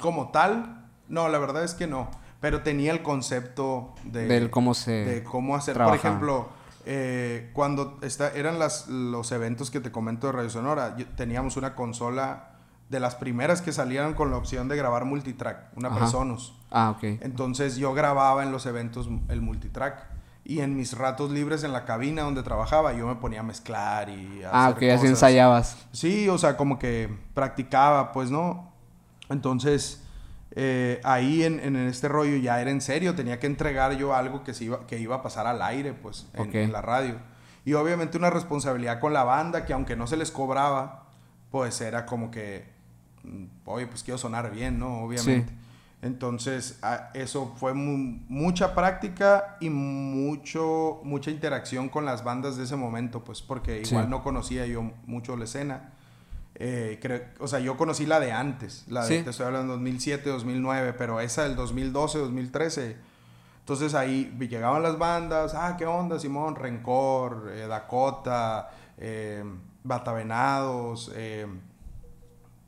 como tal, no, la verdad es que no. Pero tenía el concepto de, Del cómo se de cómo hacer. trabajaba. Por ejemplo, eh, cuando está, eran las, los eventos que te comento de Radio Sonora, yo- teníamos una consola de las primeras que salieron con la opción de grabar multitrack, una Ajá. Presonus. Ah, ok. Entonces yo grababa en los eventos el multitrack. Y en mis ratos libres en la cabina donde trabajaba, yo me ponía a mezclar y a Ah, hacer ok, así ensayabas. Sí, o sea, como que practicaba, pues, ¿no? Entonces, eh, ahí en, en este rollo ya era en serio, tenía que entregar yo algo que, se iba, que iba a pasar al aire, pues, en, la radio. Y obviamente una responsabilidad con la banda que aunque no se les cobraba, pues era como que, mm, oye, pues quiero sonar bien, ¿no? Obviamente. Entonces, eso fue mu- mucha práctica y mucho, mucha interacción con las bandas de ese momento, pues, porque Sí. igual no conocía yo mucho la escena. Eh, creo, o sea, yo conocí la de antes, la de, Sí. te estoy hablando 2007, 2009, pero esa del 2012, 2013. Entonces ahí llegaban las bandas, ah, ¿qué onda, Simón? Rencor, eh, Dakota, eh, Batavenados, eh,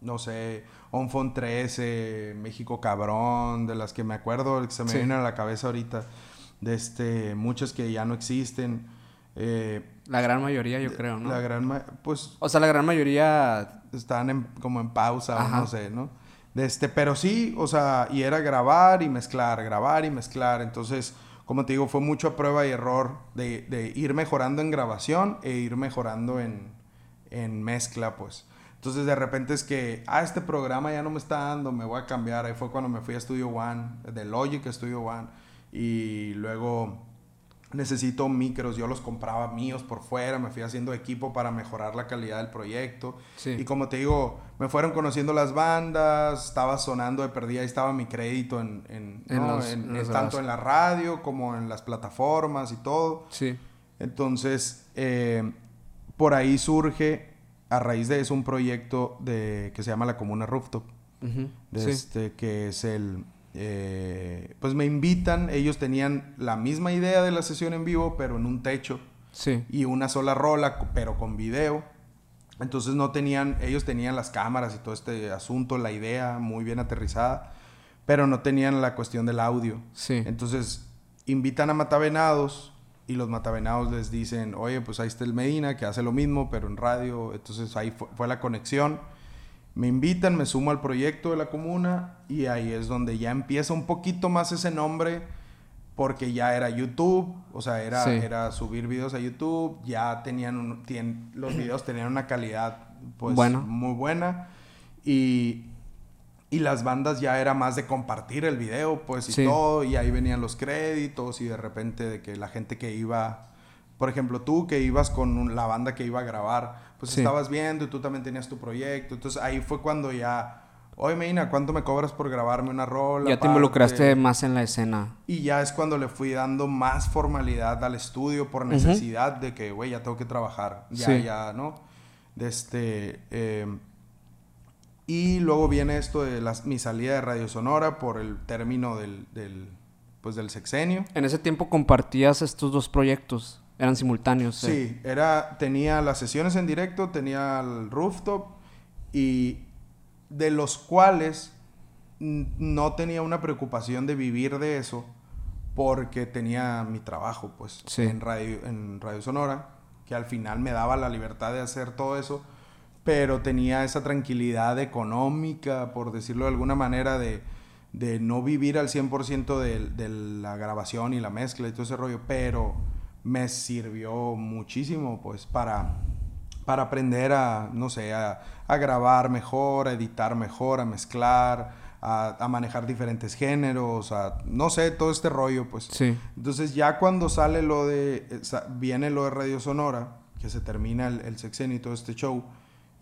no sé, Onfon 13, México Cabrón, de las que me acuerdo, que se me Sí. vienen a la cabeza ahorita, de este, muchas que ya no existen. eh, La gran mayoría, yo creo, ¿no? La gran, pues O sea, la gran mayoría... están en- como en pausa o no sé, ¿no? De este, pero sí, o sea, y era grabar y mezclar, grabar y mezclar. Entonces, como te digo, fue mucho prueba y error de, de ir mejorando en grabación e ir mejorando en, en mezcla, pues. Entonces, de repente es que, ah, este programa ya no me está dando, me voy a cambiar. Ahí fue cuando me fui a Studio One, de Logic a Studio One. Y luego necesito micros, yo los compraba míos por fuera, me fui haciendo equipo para mejorar la calidad del proyecto. Sí. Y como te digo, me fueron conociendo las bandas, estaba sonando de perdida, ahí estaba mi crédito en, en- En ¿no? los- en- en en- los tanto en la radio como en las plataformas y todo. Sí. Entonces, eh, por ahí surge, a raíz de eso, un proyecto de, que se llama La Comuna Rooftop Ujú. de Sí. este, que es el... eh, pues me invitan, ellos tenían la misma idea de la sesión en vivo, pero en un techo Sí. y una sola rola, pero con video. Entonces no tenían, ellos tenían las cámaras y todo este asunto, la idea muy bien aterrizada, pero no tenían la cuestión del audio. Sí. Entonces invitan a Matavenados y los Matavenados les dicen, oye, pues ahí está el Medina que hace lo mismo, pero en radio. Entonces ahí fue, fue la conexión. Me invitan, me sumo al proyecto de la comuna y ahí es donde ya empieza un poquito más ese nombre porque ya era YouTube, o sea, era, Sí. era subir videos a YouTube, ya tenían, un- tien- los videos tenían una calidad pues muy buena y, y las bandas ya era más de compartir el video pues y Sí. todo y ahí venían los créditos y de repente de que la gente que iba, por ejemplo tú que ibas con la banda que iba a grabar, pues Sí. estabas viendo y tú también tenías tu proyecto, entonces ahí fue cuando ya... Oye, Medina, ¿cuánto me cobras por grabarme una rola? Ya te aparte?" involucraste más en la escena. Y ya es cuando le fui dando más formalidad al estudio por necesidad de que, güey, ya tengo que trabajar. Ya, Sí. ya, ¿no? De este... eh, y luego viene esto de las- mi salida de Radio Sonora por el término del, del, pues, del sexenio. En ese tiempo compartías estos dos proyectos. Eran simultáneos. eh. Sí, era, tenía las sesiones en directo, tenía el rooftop y de los cuales no tenía una preocupación de vivir de eso porque tenía mi trabajo, pues, en, radio, en Radio Sonora, que al final me daba la libertad de hacer todo eso, pero tenía esa tranquilidad económica, por decirlo de alguna manera, de, de no vivir al 100% de, de la grabación y la mezcla y todo ese rollo, pero me sirvió muchísimo, pues, para, para aprender a, no sé, a, a grabar mejor, a editar mejor, a mezclar, a, a, manejar diferentes géneros, a, no sé, todo este rollo, pues. Sí. Entonces, ya cuando sale lo de, viene lo de Radio Sonora, que se termina el, el sexenio y todo este show,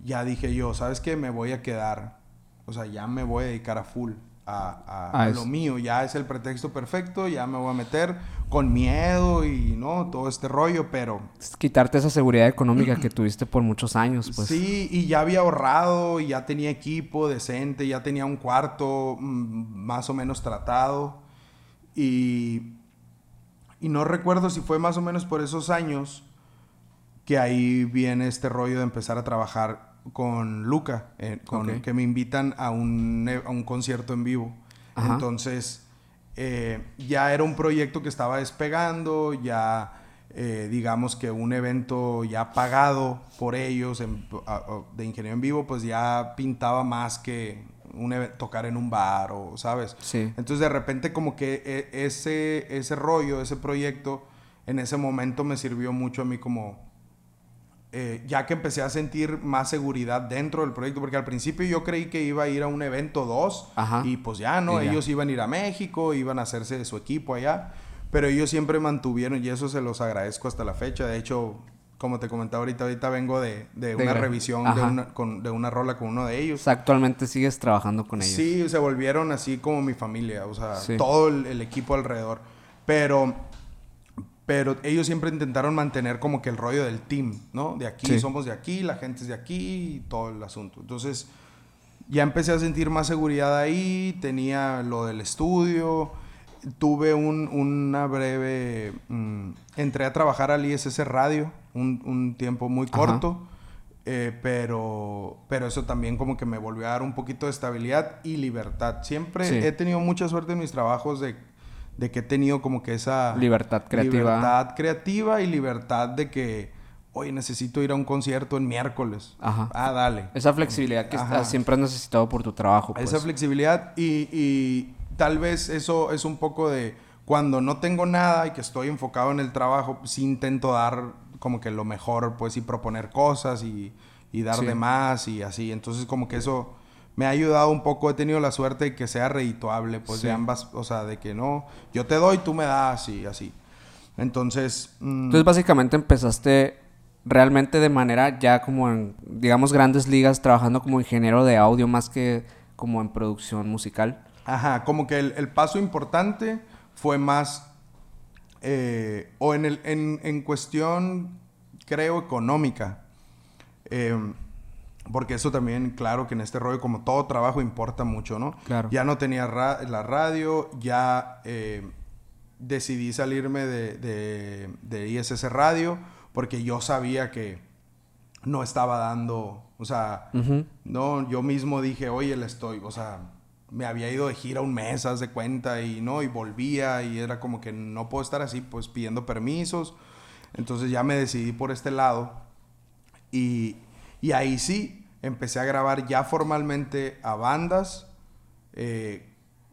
ya dije yo, ¿sabes qué? Me voy a quedar, o sea, ya me voy a dedicar a full a, a, lo mío. Ya es el pretexto perfecto, ya me voy a meter con miedo y no todo este rollo, pero... quitarte esa seguridad económica que tuviste por muchos años, pues. Sí, y ya había ahorrado, y ya tenía equipo decente, ya tenía un cuarto mmm, más o menos tratado. Y, y no recuerdo si fue más o menos por esos años que ahí viene este rollo de empezar a trabajar con Luca, eh, con, okay. que me invitan a un, a un concierto en vivo. Ajá. Entonces, eh, ya era un proyecto que estaba despegando, ya eh, digamos que un evento ya pagado por ellos en, a, a, de ingeniero en vivo, pues ya pintaba más que un tocar en un bar o, ¿sabes? Sí. Entonces, de repente como que e ese, ese rollo, ese proyecto, en ese momento me sirvió mucho a mí como eh, ya que empecé a sentir más seguridad dentro del proyecto, porque al principio yo creí que iba a ir a un evento 2 y pues ya no, y ellos ya. iban a ir a México, iban a hacerse de su equipo allá, pero ellos siempre mantuvieron y eso se los agradezco hasta la fecha, de hecho, como te comentaba ahorita, ahorita vengo de, de, de una revisión de una, con, de una, rola con uno de ellos. O sea, actualmente sigues trabajando con ellos. Sí, se volvieron así como mi familia, o sea, sí. todo el, el equipo alrededor, pero pero ellos siempre intentaron mantener como que el rollo del team, ¿no? De aquí sí. somos de aquí, la gente es de aquí y todo el asunto. Entonces, ya empecé a sentir más seguridad ahí, tenía lo del estudio, tuve un, una breve... Mmm, entré a trabajar al ISS Radio un, un tiempo muy corto, eh, pero, pero eso también como que me volvió a dar un poquito de estabilidad y libertad. Siempre sí. he tenido mucha suerte en mis trabajos de de que he tenido como que esa libertad creativa. Libertad creativa y libertad de que, oye, necesito ir a un concierto en miércoles. Ajá. Ah, dale. Esa flexibilidad que Ajá. siempre has necesitado por tu trabajo. Pues. Esa flexibilidad y, y tal vez eso es un poco de cuando no tengo nada y que estoy enfocado en el trabajo, sí intento dar como que lo mejor, pues, y proponer cosas y, y dar sí. de más y así. Entonces, como que eso me ha ayudado un poco, he tenido la suerte de que sea redituable, pues sí. de ambas, o sea, de que no, yo te doy, tú me das y así. Entonces... Mmm... Entonces básicamente empezaste realmente de manera ya como en, digamos, grandes ligas, trabajando como ingeniero de audio más que como en producción musical. Ajá, como que el, el paso importante fue más, eh, o en, el, en, en cuestión, creo, económica. Eh, porque eso también, claro que en este rollo, como todo trabajo, importa mucho, ¿no? Claro. Ya no tenía ra la radio, ya eh, decidí salirme de, de, de, ISS Radio, porque yo sabía que no estaba dando, o sea, uh -huh. no, yo mismo dije, oye, le estoy, o sea, me había ido de gira un mes, haz de cuenta, y no, y volvía, y era como que no puedo estar así, pues pidiendo permisos. Entonces ya me decidí por este lado, y, y ahí sí, empecé a grabar ya formalmente a bandas, eh,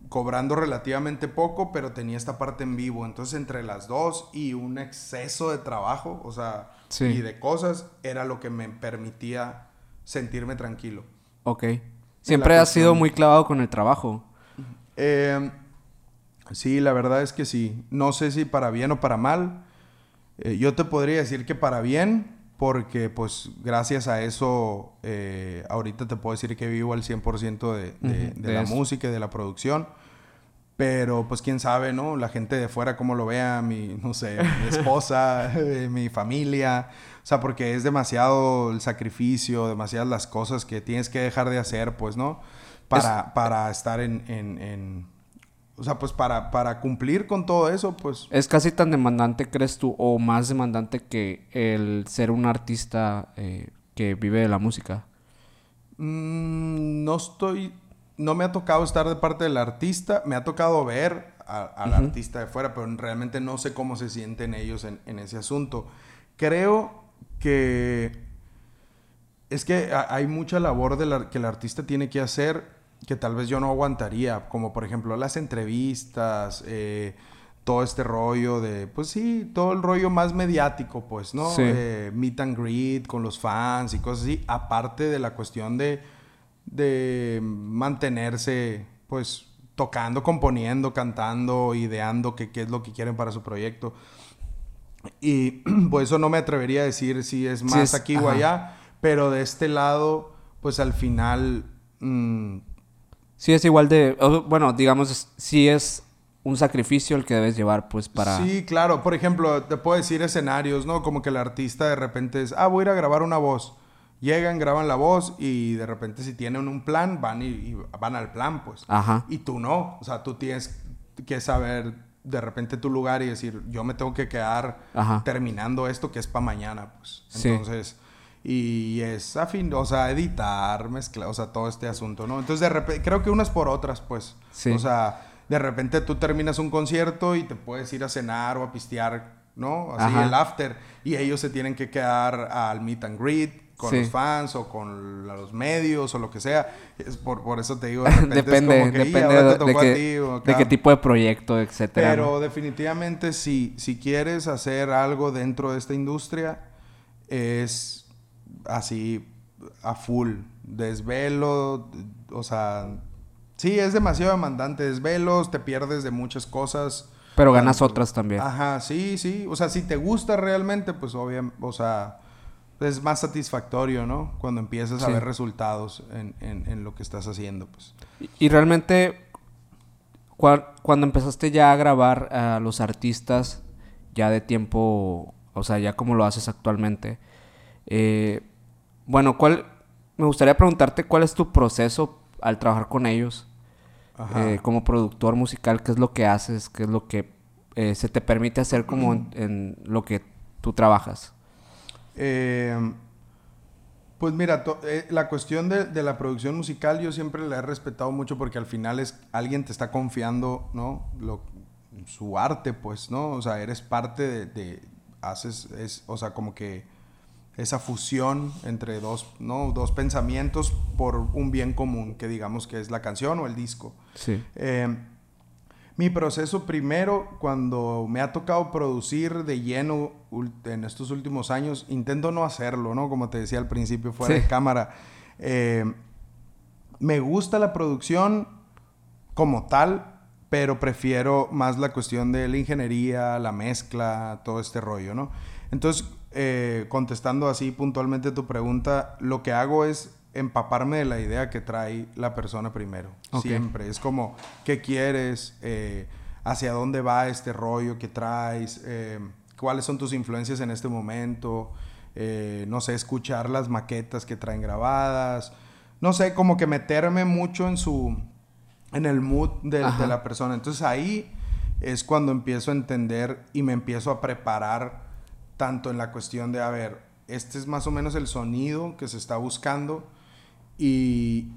cobrando relativamente poco, pero tenía esta parte en vivo. Entonces, entre las dos y un exceso de trabajo, o sea, sí. y de cosas, era lo que me permitía sentirme tranquilo. Ok. Siempre has sido muy clavado con el trabajo. Eh, sí, la verdad es que sí. No sé si para bien o para mal. Eh, yo te podría decir que para bien, porque pues gracias a eso eh, ahorita te puedo decir que vivo al 100% de, de, uh -huh, de, de la música y de la producción. Pero pues quién sabe, ¿no? La gente de fuera cómo lo vea, mi, no sé, mi esposa, mi familia. O sea, porque es demasiado el sacrificio, demasiadas las cosas que tienes que dejar de hacer, pues, ¿no? Para, es... para estar en, en, en o sea, pues para, para cumplir con todo eso, pues... ¿Es casi tan demandante, crees tú, o más demandante que el ser un artista eh, que vive de la música? Mm, no estoy... No me ha tocado estar de parte del artista. Me ha tocado ver al artista de fuera, pero realmente no sé cómo se sienten ellos en, en ese asunto. Creo que es que hay mucha labor de la, que el artista tiene que hacer que tal vez yo no aguantaría, como por ejemplo las entrevistas, eh, todo este rollo de, pues sí, todo el rollo más mediático, pues, ¿no? Eh, meet and greet con los fans y cosas así, aparte de la cuestión de, de mantenerse, pues, tocando, componiendo, cantando, ideando qué, qué es lo que quieren para su proyecto. Y pues eso no me atrevería a decir si es más aquí o allá pero de este lado, pues al final... Mm, sí es igual de... Bueno, digamos, sí es un sacrificio el que debes llevar, pues, para... Sí, claro. Por ejemplo, te puedo decir escenarios, ¿no? Como que el artista de repente es, ah, voy a ir a grabar una voz. Llegan, graban la voz y de repente si tienen un plan, van y, van al plan, pues. Ajá. Y tú no. O sea, tú tienes que saber de repente tu lugar y decir, yo me tengo que quedar terminando esto que es para mañana, pues. Entonces... Y es afín, o sea, editar, mezclar, o sea, todo este asunto, ¿no? Entonces, de repente, creo que unas por otras, pues. Sí. O sea, de repente tú terminas un concierto y te puedes ir a cenar o a pistear, ¿no? Así el after. Y ellos se tienen que quedar al meet and greet con los fans o con los medios o lo que sea. Es por, por eso te digo, depende, depende de, qué tipo de proyecto, etcétera. Pero definitivamente si, si quieres hacer algo dentro de esta industria, es así a full. Desvelo, o sea, sí, es demasiado demandante. Desvelos, te pierdes de muchas cosas. Pero ganas otras también. Ajá, sí, sí. O sea, si te gusta realmente, pues obviamente, o sea, es más satisfactorio, ¿no? Cuando empiezas a ver resultados en, en, lo que estás haciendo, pues. Y, realmente, cuando empezaste ya a grabar a los artistas, ya de tiempo, o sea, ya como lo haces actualmente, eh, bueno, ¿cuál? Me gustaría preguntarte cuál es tu proceso al trabajar con ellos. Eh, como productor musical, ¿qué es lo que haces? ¿Qué es lo que eh, se te permite hacer como en, lo que tú trabajas? Eh, pues mira, la cuestión de, la producción musical yo siempre la he respetado mucho porque al final es alguien te está confiando, ¿no? Lo, su arte, pues, ¿no? O sea, eres parte de, de haces, es, o sea, como que esa fusión entre dos, ¿no? dos pensamientos por un bien común, que digamos que es la canción o el disco. Sí. Eh, mi proceso primero, cuando me ha tocado producir de lleno en estos últimos años, intento no hacerlo, ¿no? Como te decía al principio, fuera de cámara. Eh, me gusta la producción como tal, pero prefiero más la cuestión de la ingeniería, la mezcla, todo este rollo, ¿no? Entonces, eh, contestando así puntualmente tu pregunta, lo que hago es empaparme de la idea que trae la persona primero. Siempre. Es como, ¿qué quieres? Eh, ¿Hacia dónde va este rollo que traes? Eh, ¿Cuáles son tus influencias en este momento? no sé, escuchar las maquetas que traen grabadas. No sé, como que meterme mucho en su... en el mood de la persona. Entonces ahí es cuando empiezo a entender y me empiezo a preparar tanto en la cuestión de, a ver, este es más o menos el sonido que se está buscando y,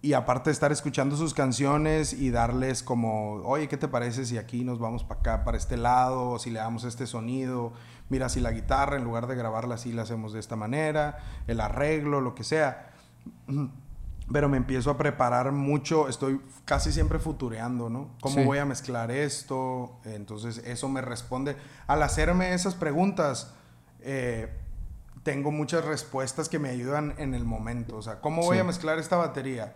y aparte de estar escuchando sus canciones y darles como, oye, ¿qué te parece si aquí nos vamos para acá, para este lado, si le damos este sonido? Mira, si la guitarra, en lugar de grabarla así, la hacemos de esta manera, el arreglo, lo que sea. Pero me empiezo a preparar mucho, estoy casi siempre futureando, ¿no? ¿Cómo voy a mezclar esto? Entonces eso me responde. Al hacerme esas preguntas, eh, tengo muchas respuestas que me ayudan en el momento. O sea, ¿cómo voy a mezclar esta batería?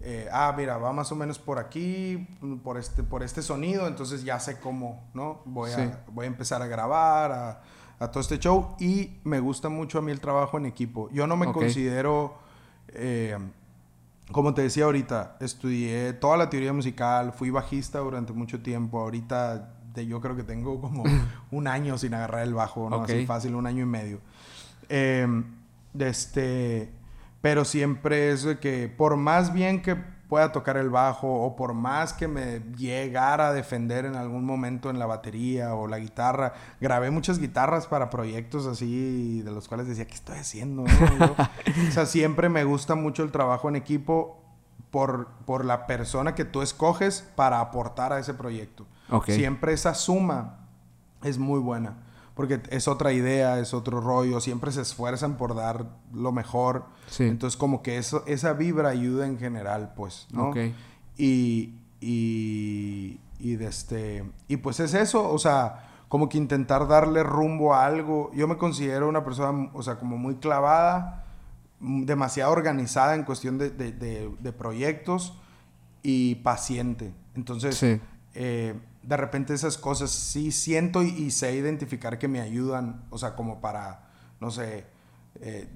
Eh, ah, mira, va más o menos por aquí, por este, por este sonido, entonces ya sé cómo, ¿no? Voy, a, voy a empezar a grabar, a, a, todo este show y me gusta mucho a mí el trabajo en equipo. Yo no me considero... Eh, como te decía ahorita, estudié toda la teoría musical, fui bajista durante mucho tiempo. Ahorita yo creo que tengo como un año sin agarrar el bajo, ¿no? Así fácil, un año y medio. Eh, este, pero siempre es que por más bien que pueda tocar el bajo o por más que me llegara a defender en algún momento en la batería o la guitarra, grabé muchas guitarras para proyectos así de los cuales decía, ¿qué estoy haciendo? o sea, siempre me gusta mucho el trabajo en equipo por, por la persona que tú escoges para aportar a ese proyecto. Siempre esa suma es muy buena. Porque es otra idea, es otro rollo, siempre se esfuerzan por dar lo mejor. Entonces, como que eso, esa vibra ayuda en general, pues, ¿no? Y, y, y, de este, y pues es eso, o sea, como que intentar darle rumbo a algo. Yo me considero una persona, o sea, como muy clavada, demasiado organizada en cuestión de, de, proyectos y paciente. Entonces, eh, de repente esas cosas sí siento y, sé identificar que me ayudan, o sea, como para, no sé, eh,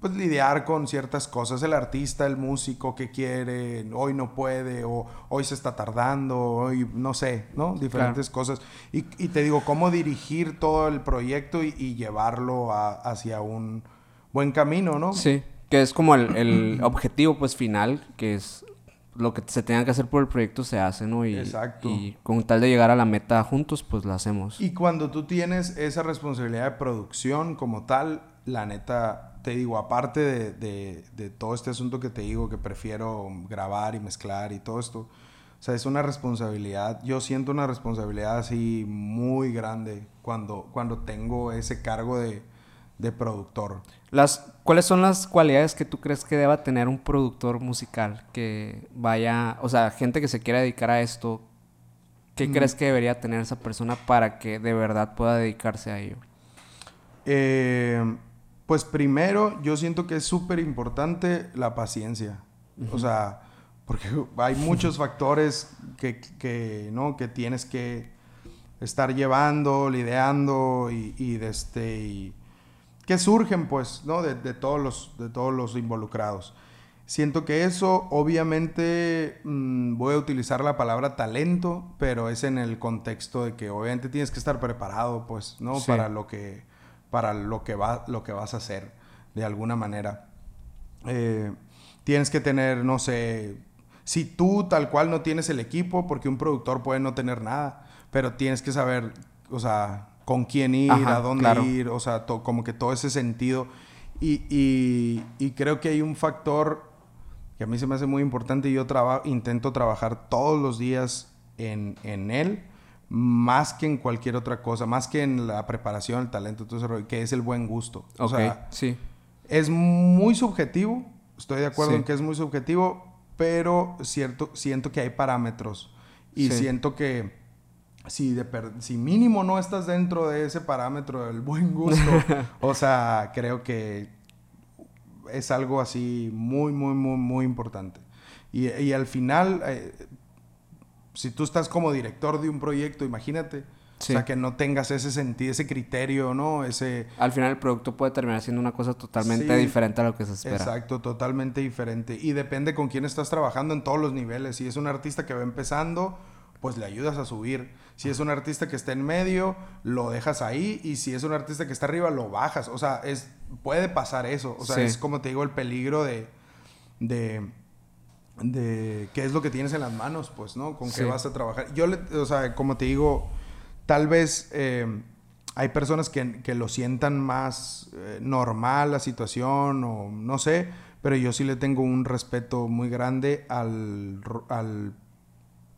pues lidiar con ciertas cosas. El artista, el músico que quiere, hoy no puede, o hoy se está tardando, hoy no sé, ¿no? Diferentes cosas. Y, te digo, cómo dirigir todo el proyecto y, llevarlo hacia un buen camino, ¿no? Sí, que es como el, el objetivo pues final, que es lo que se tenga que hacer por el proyecto se hace, ¿no? Y, Exacto. Y con tal de llegar a la meta juntos, pues la hacemos. Y cuando tú tienes esa responsabilidad de producción como tal, la neta, te digo, aparte de, de, todo este asunto que te digo, que prefiero grabar y mezclar y todo esto, o sea, es una responsabilidad, yo siento una responsabilidad así muy grande cuando, cuando tengo ese cargo de, de productor. Las, ¿Cuáles son las cualidades que tú crees que deba tener un productor musical que vaya, o sea, gente que se quiera dedicar a esto, ¿qué mm. crees que debería tener esa persona para que de verdad pueda dedicarse a ello? Eh, pues primero, yo siento que es súper importante la paciencia. O sea, porque hay muchos factores que, ¿no? que tienes que estar llevando, lidiando y, y, de este, que surgen, pues, ¿no? De, todos los, de todos los involucrados. Siento que eso, obviamente, mm, voy a utilizar la palabra talento, pero es en el contexto de que obviamente tienes que estar preparado, pues, ¿no? Para lo que para lo que, va, lo que vas a hacer de alguna manera. Eh, tienes que tener, no sé, si tú tal cual no tienes el equipo, porque un productor puede no tener nada, pero tienes que saber, o sea, con quién ir, a dónde ir, o sea, como que todo ese sentido. Y, y, creo que hay un factor que a mí se me hace muy importante y yo intento trabajar todos los días en, en él más que en cualquier otra cosa, más que en la preparación, el talento, todo eso, que es el buen gusto. O sea, sí. Es muy subjetivo, estoy de acuerdo en que es muy subjetivo, pero cierto, siento que hay parámetros. Y siento que si, de si mínimo no estás dentro de ese parámetro del buen gusto, o sea, creo que es algo así muy, muy, muy, muy importante. Y, y al final, eh, si tú estás como director de un proyecto, imagínate. O sea, que no tengas ese sentido, ese criterio, ¿no? Ese... Al final el producto puede terminar siendo una cosa totalmente diferente a lo que se espera. Exacto, totalmente diferente. Y depende con quién estás trabajando en todos los niveles. Si es un artista que va empezando, pues le ayudas a subir. Si es un artista que está en medio, lo dejas ahí. Y si es un artista que está arriba, lo bajas. O sea, es, puede pasar eso. O sea, es como te digo, el peligro de, de de qué es lo que tienes en las manos, pues, ¿no? Con qué vas a trabajar. Yo, le, o sea, como te digo, tal vez eh, hay personas que, que, lo sientan más eh, normal la situación o no sé, pero yo sí le tengo un respeto muy grande al, al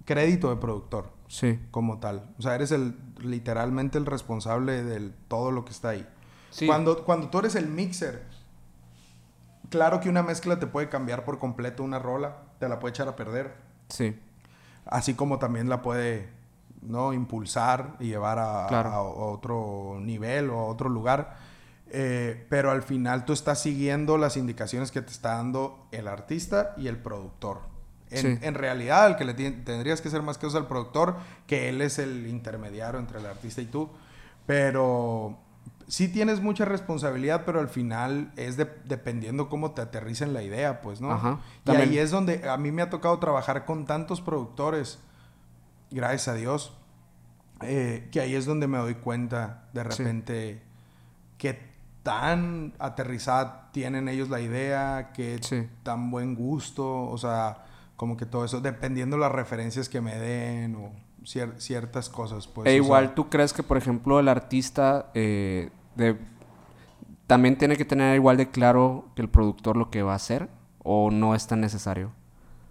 crédito de productor. Sí. Como tal. O sea, eres el, literalmente el responsable de todo lo que está ahí. Sí. Cuando, cuando tú eres el mixer, claro que una mezcla te puede cambiar por completo una rola, te la puede echar a perder. Sí. Así como también la puede, ¿no? Impulsar y llevar a, otro nivel o a otro lugar. Eh, pero al final tú estás siguiendo las indicaciones que te está dando el artista y el productor. En, realidad, el que le tendrías que hacer más que al productor, que él es el intermediario entre el artista y tú. Pero sí tienes mucha responsabilidad, pero al final es dependiendo cómo te aterricen la idea, pues, ¿no? Ajá, y ahí es donde a mí me ha tocado trabajar con tantos productores, gracias a Dios, eh, que ahí es donde me doy cuenta de repente que tan aterrizada tienen ellos la idea, que tan buen gusto, o sea, como que todo eso, dependiendo las referencias que me den o ciertas cosas. Pues, e igual, ¿tú crees que, por ejemplo, el artista eh, también tiene que tener igual de claro que el productor lo que va a hacer o no es tan necesario?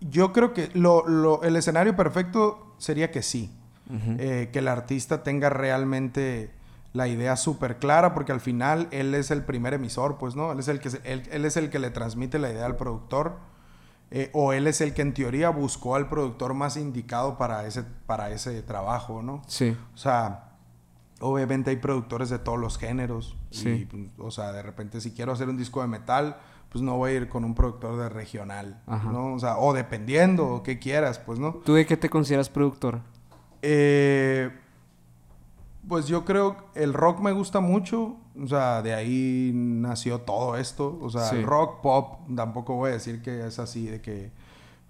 Yo creo que lo, el escenario perfecto sería que sí. eh, que el artista tenga realmente la idea súper clara, porque al final él es el primer emisor, pues, ¿no? Él es el que, él, es el que le transmite la idea al productor, eh, o él es el que en teoría buscó al productor más indicado para ese, para ese trabajo, ¿no? Sí. O sea, obviamente hay productores de todos los géneros. Sí. o sea, de repente si quiero hacer un disco de metal, pues no voy a ir con un productor de regional, ¿no? O sea, o dependiendo, o qué quieras, pues, ¿no? ¿Tú de qué te consideras productor? Eh, pues yo creo que el rock me gusta mucho. O sea, de ahí nació todo esto. O sea, el rock, pop, tampoco voy a decir que es así de que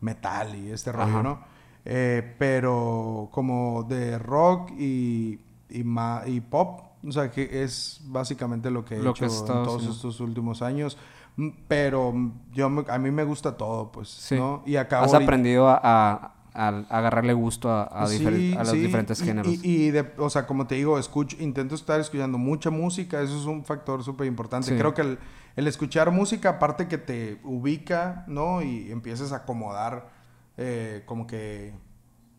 metal y este rollo, ¿no? Eh, pero como de rock y, y, y, pop, o sea, que es básicamente lo que he hecho en todos estos últimos años. Mm, pero yo a mí me gusta todo, pues, ¿no? Y acabo... Has aprendido a al agarrarle gusto a, a, los diferentes géneros. Y, o sea, como te digo, escucho, intento estar escuchando mucha música, eso es un factor súper importante. Creo que el, escuchar música, aparte que te ubica, ¿no? Y empiezas a acomodar eh, como que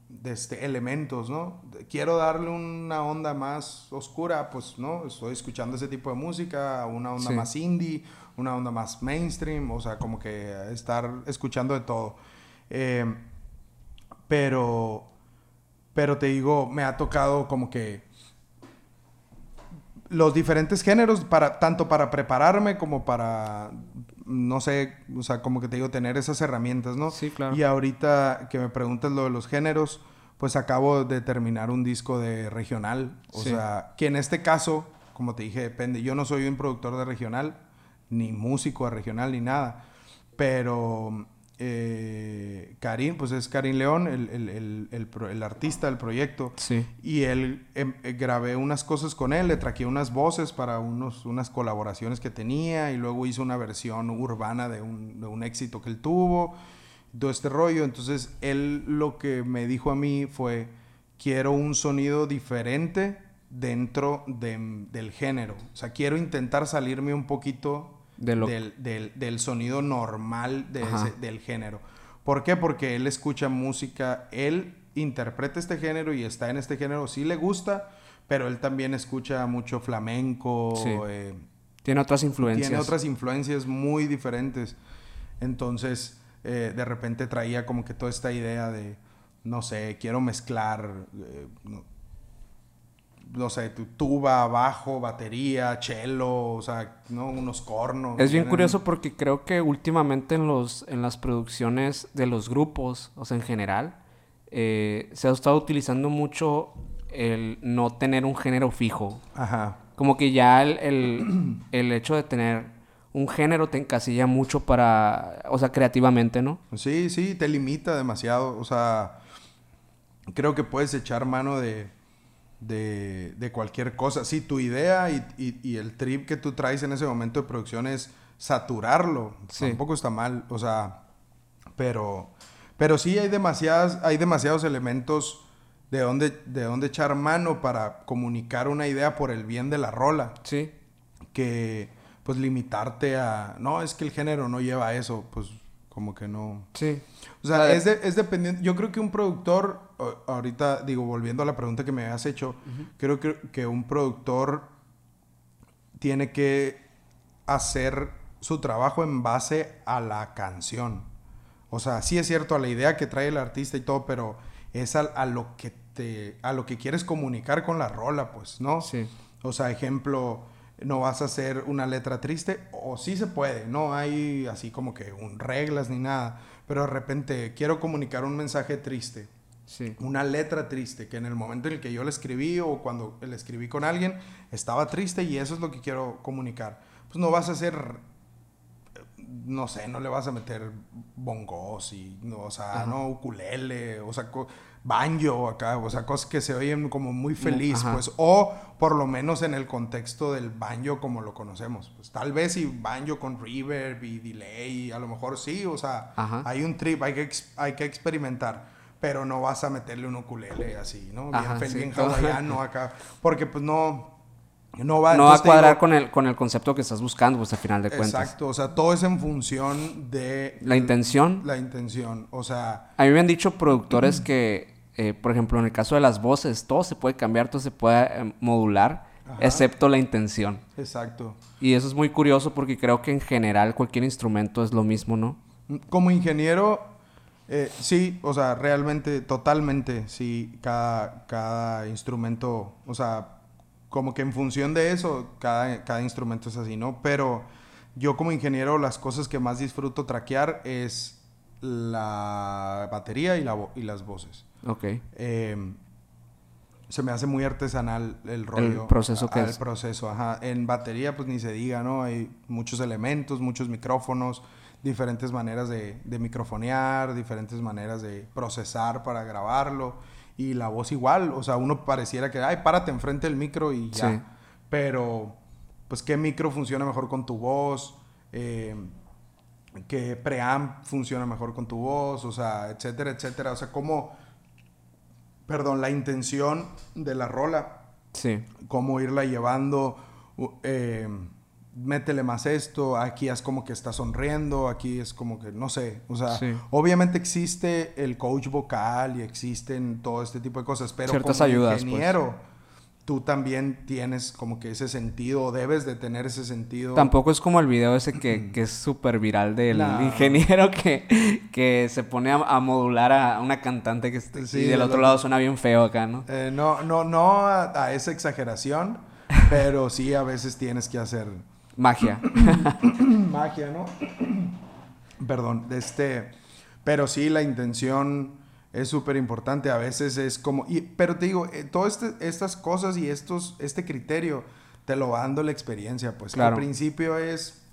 de este, elementos, ¿no? Quiero darle una onda más oscura, pues, ¿no? Estoy escuchando ese tipo de música, una onda más indie, una onda más mainstream, o sea, como que estar escuchando de todo. Eh, pero, pero te digo, me ha tocado como que los diferentes géneros, para, tanto para prepararme como para, no sé, o sea, como que te digo, tener esas herramientas, ¿no? Sí, claro. Y ahorita que me preguntas lo de los géneros, pues acabo de terminar un disco de regional. O sea, que en este caso, como te dije, depende. Yo no soy un productor de regional, ni músico de regional, ni nada. Pero eh, Karim, pues es Karim León, el, artista del proyecto. Sí. Y él em, eh, grabé unas cosas con él, le traqué unas voces para unos, unas colaboraciones que tenía y luego hizo una versión urbana de un, éxito que él tuvo, todo este rollo. Entonces él lo que me dijo a mí fue, quiero un sonido diferente dentro del género. O sea, quiero intentar salirme un poquito del, sonido normal del género. ¿Por qué? Porque él escucha música, él interpreta este género y está en este género, sí le gusta, pero él también escucha mucho flamenco. Eh, tiene otras influencias. Tiene otras influencias muy diferentes. Entonces, eh, de repente traía como que toda esta idea de, no sé, quiero mezclar, eh, no sé, tuba, bajo, batería, cello, o sea, ¿no? Unos cornos. Es bien curioso porque creo que últimamente en, los, en las producciones de los grupos, o sea, en general, eh, se ha estado utilizando mucho el no tener un género fijo. Ajá. Como que ya el, el hecho de tener un género te encasilla mucho para, o sea, creativamente, ¿no? Sí, sí, te limita demasiado, o sea, creo que puedes echar mano de de, de cualquier cosa. Sí, tu idea y, y, el trip que tú traes en ese momento de producción es saturarlo. Tampoco está mal, o sea, pero, pero sí hay, demasiadas, hay demasiados elementos de donde, de donde echar mano para comunicar una idea por el bien de la rola. Sí. Que, pues, limitarte a, no, es que el género no lleva eso, pues, como que no. Sí. O sea, es, es dependiente. Yo creo que un productor, ahorita digo, volviendo a la pregunta que me has hecho, creo que, que un productor tiene que hacer su trabajo en base a la canción. O sea, sí es cierto a la idea que trae el artista y todo, pero es a, a, lo que te a lo que quieres comunicar con la rola, pues, ¿no? Sí. O sea, ejemplo, no vas a hacer una letra triste o sí se puede, no hay así como que un reglas ni nada, pero de repente quiero comunicar un mensaje triste. Sí. Una letra triste, que en el momento en el que yo la escribí o cuando la escribí con alguien, estaba triste y eso es lo que quiero comunicar. Pues no vas a hacer, no sé, no le vas a meter bongos y, no, o sea, no, ukulele, o sea, banjo acá, o sea, cosas que se oyen como muy feliz, pues, o por lo menos en el contexto del banjo como lo conocemos. Pues tal vez si banjo con reverb y delay, a lo mejor sí, o sea, hay un trip, hay que, hay que experimentar, pero no vas a meterle un ukulele así, ¿no? Bien feliz, bien hawaiano acá, porque pues no... No va, no va a cuadrar con, el, con el concepto que estás buscando, pues al final de cuentas. Exacto, o sea, todo es en función de... La intención. La intención, o sea... A mí me han dicho productores que eh, por ejemplo, en el caso de las voces, todo se puede cambiar, todo se puede eh, modular, excepto la intención. Exacto. Y eso es muy curioso porque creo que en general cualquier instrumento es lo mismo, ¿no? Como ingeniero, eh, sí, o sea, realmente, totalmente, sí, cada, cada instrumento, o sea, como que en función de eso, cada, cada instrumento es así, ¿no? Pero yo como ingeniero, las cosas que más disfruto traquear es la batería y, la y las voces. Ok. Em, se me hace muy artesanal el rollo. El proceso que el es. proceso, ajá. En batería, pues ni se diga, ¿no? Hay muchos elementos, muchos micrófonos, diferentes maneras de, de microfonear, diferentes maneras de procesar para grabarlo. Y la voz igual, o sea, uno pareciera que, ay, párate enfrente del micro y ya. Sí. Pero, pues, ¿qué micro funciona mejor con tu voz? Eh, ¿Qué preamp funciona mejor con tu voz? O sea, etcétera, etcétera. O sea, cómo perdón, la intención de la rola. Sí. Cómo irla llevando. eh, métele más esto. Aquí es como que está sonriendo. Aquí es como que, no sé. O sea, Sí. obviamente existe el coach vocal y existen todo este tipo de cosas. Pero Ciertas como ayudas, pues. ingeniero, tú también tienes como que ese sentido. o Debes de tener ese sentido. Tampoco es como el video ese que, que es súper viral del No. ingeniero que, que se pone a, a modular a una cantante que Sí, y del otro- lado suena bien feo acá, ¿no? Eh, no, no, no a, a esa exageración. pero sí a veces tienes que hacer Magia. magia, ¿no? Perdón, este, pero sí la intención es súper importante. A veces es como, y, pero te digo, eh, todas este, estas cosas y estos, este criterio te lo va dando la experiencia, pues. Claro. Al principio es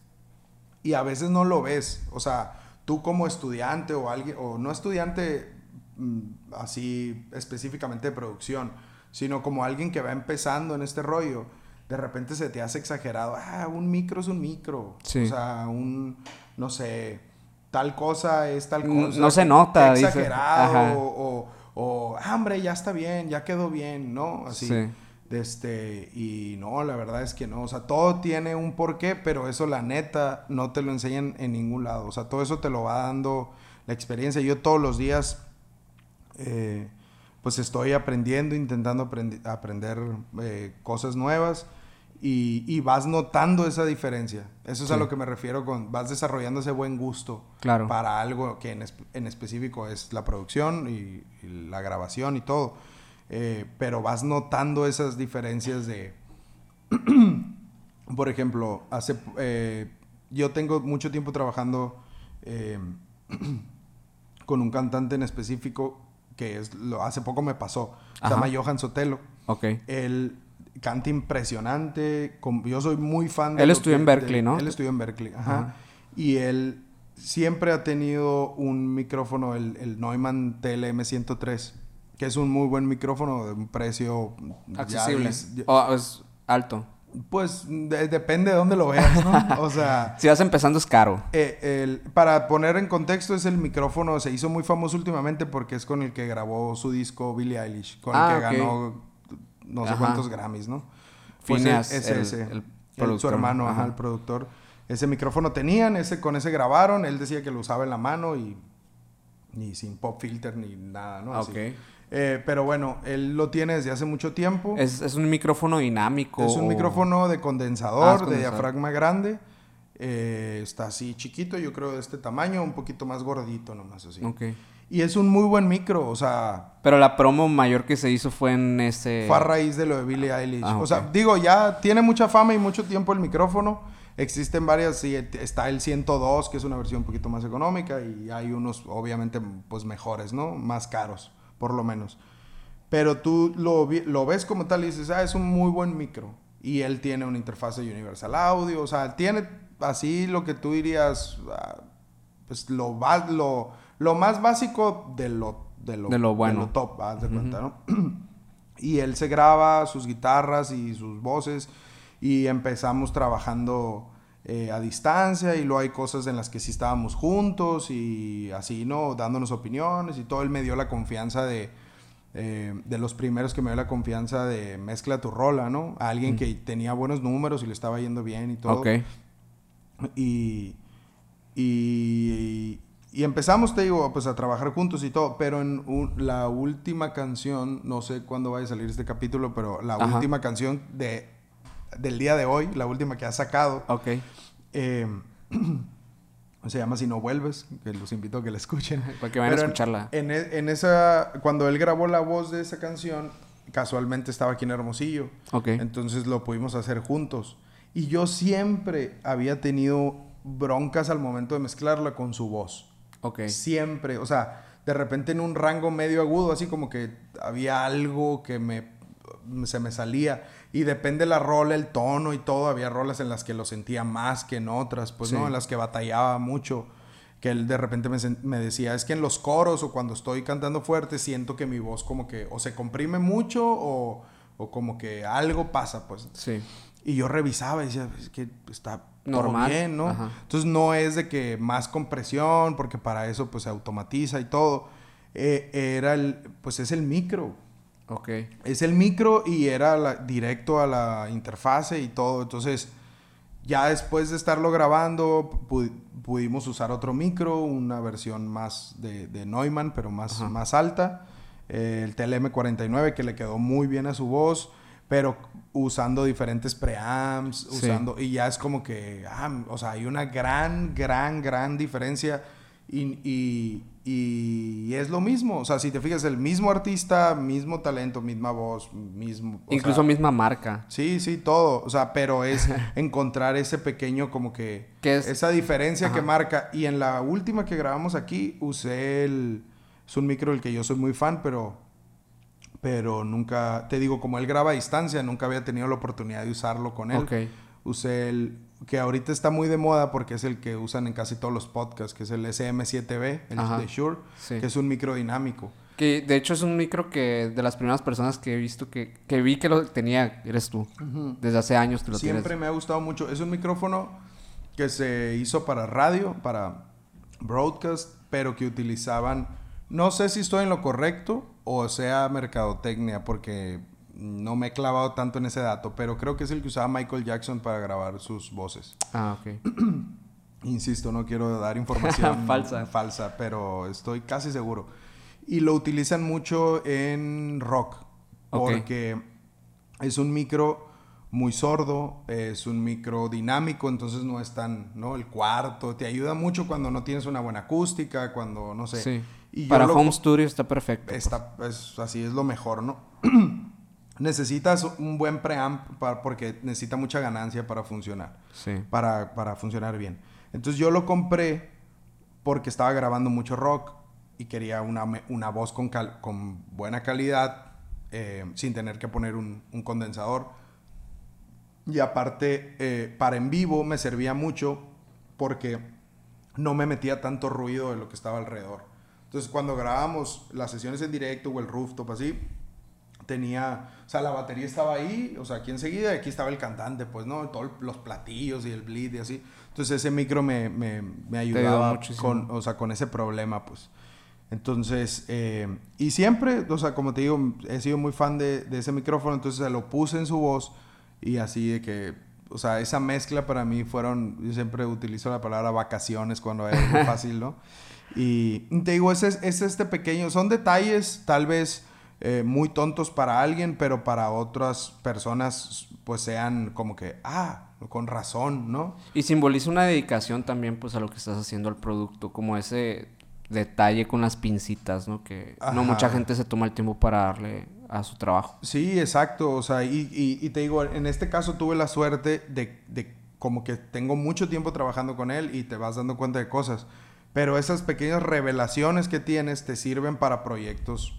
y a veces no lo ves, o sea, tú como estudiante o alguien o no estudiante mm, así específicamente de producción, sino como alguien que va empezando en este rollo, de repente se te hace exagerado, ah, un micro es un micro, Sí. o sea, un no sé, tal cosa es tal cosa. no se nota, dice. exagerado o, o, o, "Ah, hombre, ya está bien, ya quedó bien, ¿no? Así. Sí. Este, y no, la verdad es que no. O sea, todo tiene un porqué, pero eso la neta no te lo enseñan en ningún lado. O sea, todo eso te lo va dando la experiencia. Yo todos los días, eh, pues estoy aprendiendo, intentando aprender eh, cosas nuevas y, y vas notando esa diferencia. Eso es a lo que me refiero con, vas desarrollando ese buen gusto Claro. para algo que en, en específico es la producción y, y la grabación y todo. Eh, pero vas notando esas diferencias de, por ejemplo, hace, eh, yo tengo mucho tiempo trabajando eh, con un cantante en específico que es, lo, hace poco me pasó. Se llama Johan Sotelo. Ok. Él canta impresionante. yo soy muy fan Él lo estudió que- en Berkeley, de- ¿no? Él estudió en Berkeley, ajá. Ajá. Y él siempre ha tenido un micrófono, el, el Neumann TLM 103, que es un muy buen micrófono de un precio Accesible. ya- O es alto. pues de- depende de dónde lo veas, ¿no? O sea, Si vas empezando es caro. eh, el- para poner en contexto, es el micrófono, se hizo muy famoso últimamente porque es con el que grabó su disco Billie Eilish, con Ah, el que ok. ganó no sé Ajá. cuántos Grammys, ¿no? Pues Phineas, es- es el- ese, el su hermano, ajá, Ajá. el productor. Ese micrófono tenían, ese, con ese grabaron, él decía que lo usaba en la mano y ni sin pop filter ni nada, ¿no? Así. Ok. Eh, pero bueno, él lo tiene desde hace mucho tiempo. Es, es un micrófono dinámico. Es un o- micrófono de condensador, Ah, de diafragma grande. Eh, está así chiquito, yo creo de este tamaño, un poquito más gordito nomás así. Ok. Y es un muy buen micro, o sea, Pero la promo mayor que se hizo fue en ese... fue a raíz de lo de Billie Eilish. Ah, O sea, digo, ya tiene mucha fama y mucho tiempo el micrófono. Existen varias, sí, está el 102, que es una versión un poquito más económica, y hay unos, obviamente, pues mejores, ¿no? Más caros, por lo menos. Pero tú lo, lo ves como tal y dices, ah, es un muy buen micro. Y él tiene una interfaz de Universal Audio, o sea, tiene así lo que tú dirías, ah, pues lo, va- lo, lo más básico de lo, de lo, De lo bueno. top, haz de cuenta, ¿no? y él se graba sus guitarras y sus voces y empezamos trabajando eh, a distancia y luego hay cosas en las que sí estábamos juntos y así, ¿no? Dándonos opiniones y todo. Él me dio la confianza de, eh, de los primeros que me dio la confianza de mezcla tu rola, ¿no? A alguien que tenía buenos números y le estaba yendo bien y todo. Ok. Y, y y empezamos, te digo, pues a trabajar juntos y todo, pero en un- la última canción, no sé cuándo vaya a salir este capítulo, pero la Ajá. última canción de, del día de hoy, la última que ha sacado, eh, se llama Si no vuelves, que los invito a que la escuchen. Para que vayan a Pero en- escucharla. En, e- en esa, cuando él grabó la voz de esa canción, casualmente estaba aquí en Hermosillo. Entonces lo pudimos hacer juntos. Y yo siempre había tenido broncas al momento de mezclarla con su voz. Ok. Siempre. O sea, de repente en un rango medio agudo, así como que había algo que me se me salía. Y depende la rola, el tono y todo. Había rolas en las que lo sentía más que en otras, pues Sí. no, en las que batallaba mucho. Que él de repente me, me decía, es que en los coros o cuando estoy cantando fuerte siento que mi voz como que o se comprime mucho o, o como que algo pasa, pues. Sí. Y yo revisaba y decía, es que está todo Normal. bien, ¿no? Ajá. Entonces no es de que más compresión, porque para eso pues se automatiza y todo. Eh, era el, pues es el micro. Ok. Es el micro y era la- directo a la interfase y todo. Entonces, ya después de estarlo grabando, pu- pudimos usar otro micro, una versión más de, de Neumann, pero más, Ajá. más alta. Eh, el TLM49 que le quedó muy bien a su voz, pero usando diferentes preamps, Sí. usando... Y ya es como que, ah, o sea, hay una gran, gran, gran diferencia. Y, y- y es lo mismo. O sea, si te fijas, el mismo artista, mismo talento, misma voz, mismo... Incluso sea, misma marca. Sí, sí, todo. O sea, pero es encontrar ese pequeño como que... ¿Qué es? Esa diferencia que Ajá. marca. Y en la última que grabamos aquí usé el... Es un micro del que yo soy muy fan, pero... Pero nunca... Te digo, como él graba a distancia, nunca había tenido la oportunidad de usarlo con él. Ok. Usé el... Que ahorita está muy de moda porque es el que usan en casi todos los podcasts, que es el SM7B, el Ajá. de Shure, Sí. que es un micro dinámico. Que de hecho es un micro que de las primeras personas que he visto que, que vi que lo tenía, eres tú. Desde hace años que lo Siempre tienes. me ha gustado mucho. Es un micrófono que se hizo para radio, para broadcast, pero que utilizaban. No sé si estoy en lo correcto o sea mercadotecnia, porque no me he clavado tanto en ese dato, pero creo que es el que usaba Michael Jackson para grabar sus voces. Ah, ok. Insisto, no quiero dar información Falsa. falsa, pero estoy casi seguro. Y lo utilizan mucho en rock, porque es un micro muy sordo, es un micro dinámico, entonces no es tan, ¿no? El cuarto, te ayuda mucho cuando no tienes una buena acústica, cuando, no sé. Sí. Y Para lo- home studio está perfecto. Está, es, así es lo mejor, ¿no? Necesitas un buen preamp para- porque necesita mucha ganancia para funcionar Sí. para, para funcionar bien. Entonces yo lo compré porque estaba grabando mucho rock y quería una, una voz con, cal- con buena calidad eh, sin tener que poner un, un condensador. Y aparte, eh, para en vivo me servía mucho porque no me metía tanto ruido de lo que estaba alrededor. Entonces cuando grabábamos las sesiones en directo o el rooftop así, tenía, o sea, la batería estaba ahí, o sea, aquí enseguida, aquí estaba el cantante, pues, ¿no? Todos los platillos y el bleed y así. Entonces ese micro me, me, me ayudaba con, o sea, con ese problema, pues. Entonces, eh, y siempre, o sea, como te digo, he sido muy fan de, de ese micrófono, entonces se lo puse en su voz y así de que, o sea, esa mezcla para mí fueron, yo siempre utilizo la palabra vacaciones cuando es algo fácil, ¿no? Y te digo, ese es, es este pequeño, son detalles tal vez eh, muy tontos para alguien, pero para otras personas pues sean como que, ah, con razón, ¿no? Y simboliza una dedicación también pues a lo que estás haciendo al producto, como ese detalle con las pincitas, ¿no? Que no mucha gente se toma el tiempo para darle a su trabajo. Sí, exacto. O sea, y, y- y te digo, en este caso tuve la suerte de, de como que tengo mucho tiempo trabajando con él y te vas dando cuenta de cosas. Pero esas pequeñas revelaciones que tienes te sirven para proyectos.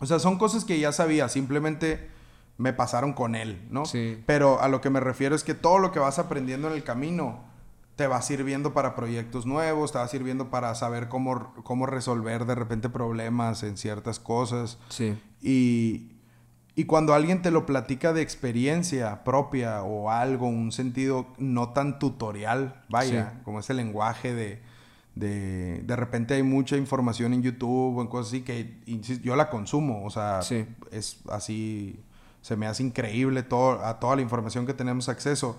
O sea, son cosas que ya sabía, simplemente me pasaron con él, ¿no? Sí. Pero a lo que me refiero es que todo lo que vas aprendiendo en el camino te va sirviendo para proyectos nuevos, te va sirviendo para saber cómo, cómo resolver de repente problemas en ciertas cosas. Sí. Y, y cuando alguien te lo platica de experiencia propia o algo, un sentido no tan tutorial, vaya, Sí. como ese lenguaje de, de... De repente hay mucha información en YouTube o en cosas así que insisto, yo la consumo, o sea, Sí. es así, se me hace increíble todo, a toda la información que tenemos acceso.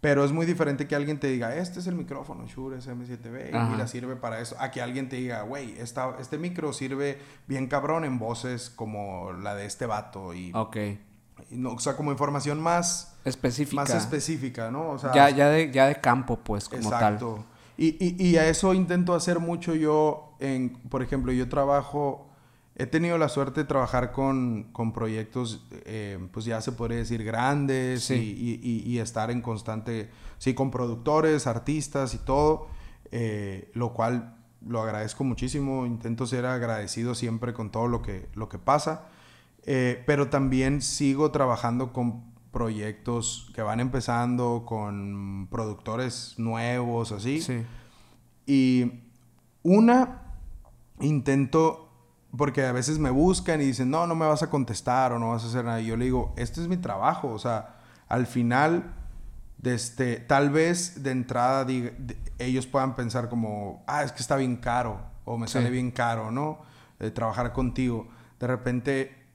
Pero es muy diferente que alguien te diga, este es el micrófono Shure SM7B Ajá. y mira, sirve para eso. A que alguien te diga, güey, este micro sirve bien cabrón en voces como la de este vato. Y, Ok. y no, o sea, como información más, Específica. más específica, ¿no? O sea, ya, ya, de, ya de campo, pues, como Exacto. Y, y, y a eso intento hacer mucho yo, en, por ejemplo, yo trabajo, he tenido la suerte de trabajar con, con proyectos, eh, pues ya se podría decir grandes Sí. y, y- y- y estar en constante, sí, con productores, artistas y todo, eh, lo cual lo agradezco muchísimo, intento ser agradecido siempre con todo lo que, lo que pasa, eh, pero también sigo trabajando con proyectos que van empezando, con productores nuevos, así. Sí. Y una, intento, porque a veces me buscan y dicen, no, no me vas a contestar o no vas a hacer nada. Y yo le digo, este es mi trabajo. O sea, al final, de este, tal vez de entrada diga- de- ellos puedan pensar como, ah, es que está bien caro o me Sí. sale bien caro, ¿no? Eh, trabajar contigo. De repente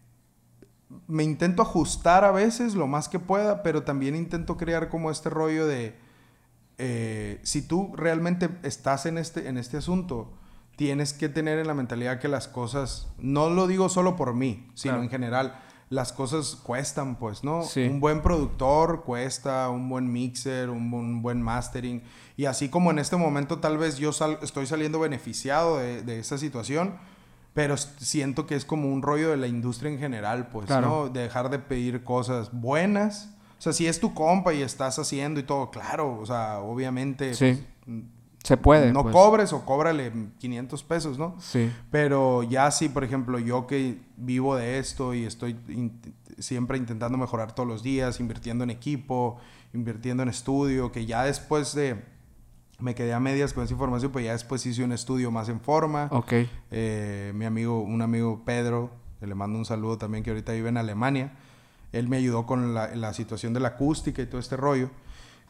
me intento ajustar a veces lo más que pueda, pero también intento crear como este rollo de eh, si tú realmente estás en este, en este asunto, tienes que tener en la mentalidad que las cosas, no lo digo solo por mí, sino Claro. en general, las cosas cuestan, pues, ¿no? Sí. Un buen productor cuesta, un buen mixer, un, bu- un buen mastering. Y así como en este momento tal vez yo sal- estoy saliendo beneficiado de, de esa situación, pero siento que es como un rollo de la industria en general, pues, Claro. ¿no? Dejar de pedir cosas buenas. O sea, si es tu compa y estás haciendo y todo, claro, o sea, obviamente Sí. pues, Se puede. no pues. cobres o cóbrale 500 pesos, ¿no? Sí. Pero ya sí, por ejemplo, yo que vivo de esto y estoy in- siempre intentando mejorar todos los días, invirtiendo en equipo, invirtiendo en estudio, que ya después de... Me quedé a medias con esa información, pues ya después hice un estudio más en forma. Ok. Eh, mi amigo, un amigo Pedro, que le mando un saludo también, que ahorita vive en Alemania. Él me ayudó con la, la situación de la acústica y todo este rollo.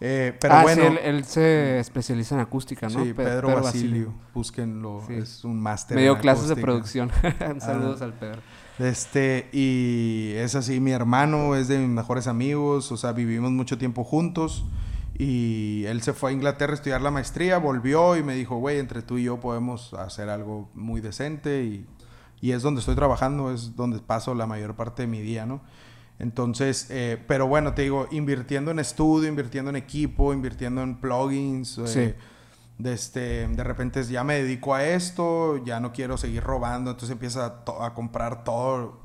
Eh, pero ah, bueno, sí, él, él se especializa en acústica, ¿no? sí, Pe- Pedro, Basilio, búsquenlo, Sí. es un máster. Me en dio clases de acústica. producción. Saludos al Pedro. Este, y es así, mi hermano es de mis mejores amigos, o sea, vivimos mucho tiempo juntos. Y él se fue a Inglaterra a estudiar la maestría, volvió y me dijo, güey, entre tú y yo podemos hacer algo muy decente. Y, y es donde estoy trabajando, es donde paso la mayor parte de mi día, ¿no? Entonces, eh, pero bueno, te digo, invirtiendo en estudio, invirtiendo en equipo, invirtiendo en plugins. eh, Sí. de, este, de repente ya me dedico a esto, ya no quiero seguir robando, entonces empieza a, comprar todo,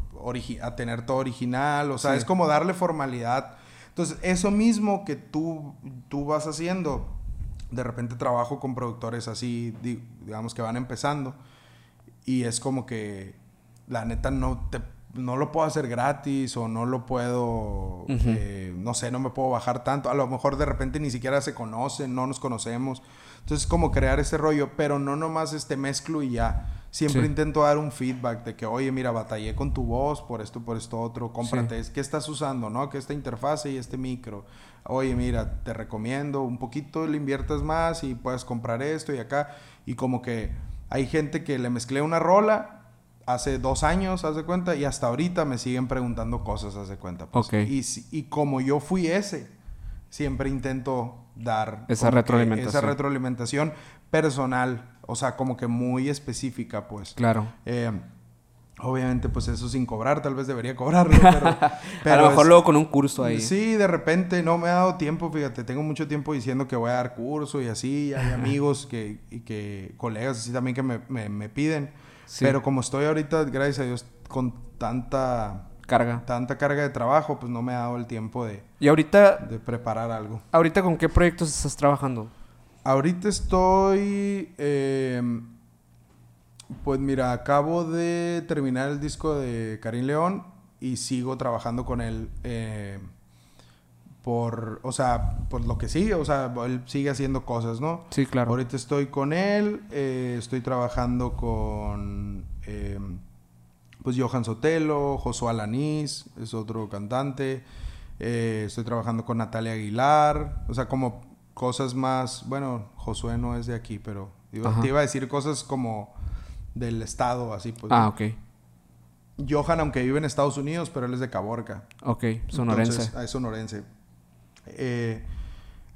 a tener todo original, o sea, Sí. es como darle formalidad. Entonces, eso mismo que tú, tú vas haciendo, de repente trabajo con productores así, di- digamos que van empezando, y es como que la neta no te no lo puedo hacer gratis o no lo puedo eh, no sé no me puedo bajar tanto. A lo mejor de repente ni siquiera se conocen no nos conocemos. Entonces como crear ese rollo pero no nomás este mezclo y ya siempre Sí. intento dar un feedback de que oye mira batallé con tu voz por esto por esto otro cómprate qué estás usando no que esta interfase y este micro oye mira te recomiendo un poquito le inviertas más y puedes comprar esto y acá y como que hay gente que le mezclé una rola hace dos años, haz de cuenta, y hasta ahorita me siguen preguntando cosas, haz de cuenta. pues. Ok. Y, y como yo fui ese, siempre intento dar Esa retroalimentación. esa retroalimentación personal, o sea, como que muy específica, pues. Claro. Eh, obviamente, pues eso sin cobrar, tal vez debería cobrarlo, pero... a pero lo mejor es- luego con un curso ahí. Sí, de repente no me ha dado tiempo, fíjate, tengo mucho tiempo diciendo que voy a dar curso y así, hay amigos que, y que colegas así también que me, me- me piden, Sí. pero como estoy ahorita, gracias a Dios, con tanta, Carga. tanta carga de trabajo, pues no me ha dado el tiempo de, Y ahorita, de preparar algo. ahorita con qué proyectos estás trabajando? Ahorita estoy, eh, pues mira, acabo de terminar el disco de Karim León y sigo trabajando con él eh, por, o sea, por lo que sigue, o sea, él sigue haciendo cosas, ¿no? Sí, claro. Ahorita estoy con él, eh, estoy trabajando con, eh, pues, Johan Sotelo, Josué Alanís, es otro cantante. eh, estoy trabajando con Natalia Aguilar, o sea, como cosas más, bueno, Josué no es de aquí, pero iba- te iba a decir cosas como del estado, así pues. Ah, ok. Johan, aunque vive en Estados Unidos, pero él es de Caborca. Ok, sonorense. Entonces, ah, es sonorense. Eh,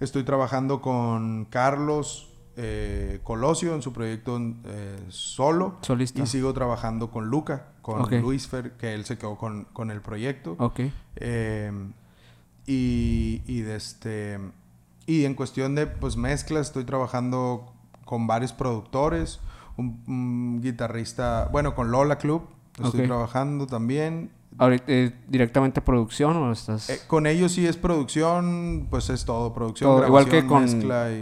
Estoy trabajando con Carlos eh, Colosio en su proyecto eh, solo. Solista. Y sigo trabajando con Luca, con Luis Fer, que él se quedó con, con el proyecto. Ok. Y, y, de este, y en cuestión de pues, mezclas, estoy trabajando con varios productores. Un, guitarrista, bueno, con Lola Club, estoy trabajando también. Ahorita, eh, ¿Directamente producción o estás...? Eh, con ellos sí es producción, pues es todo. Producción, igual que con,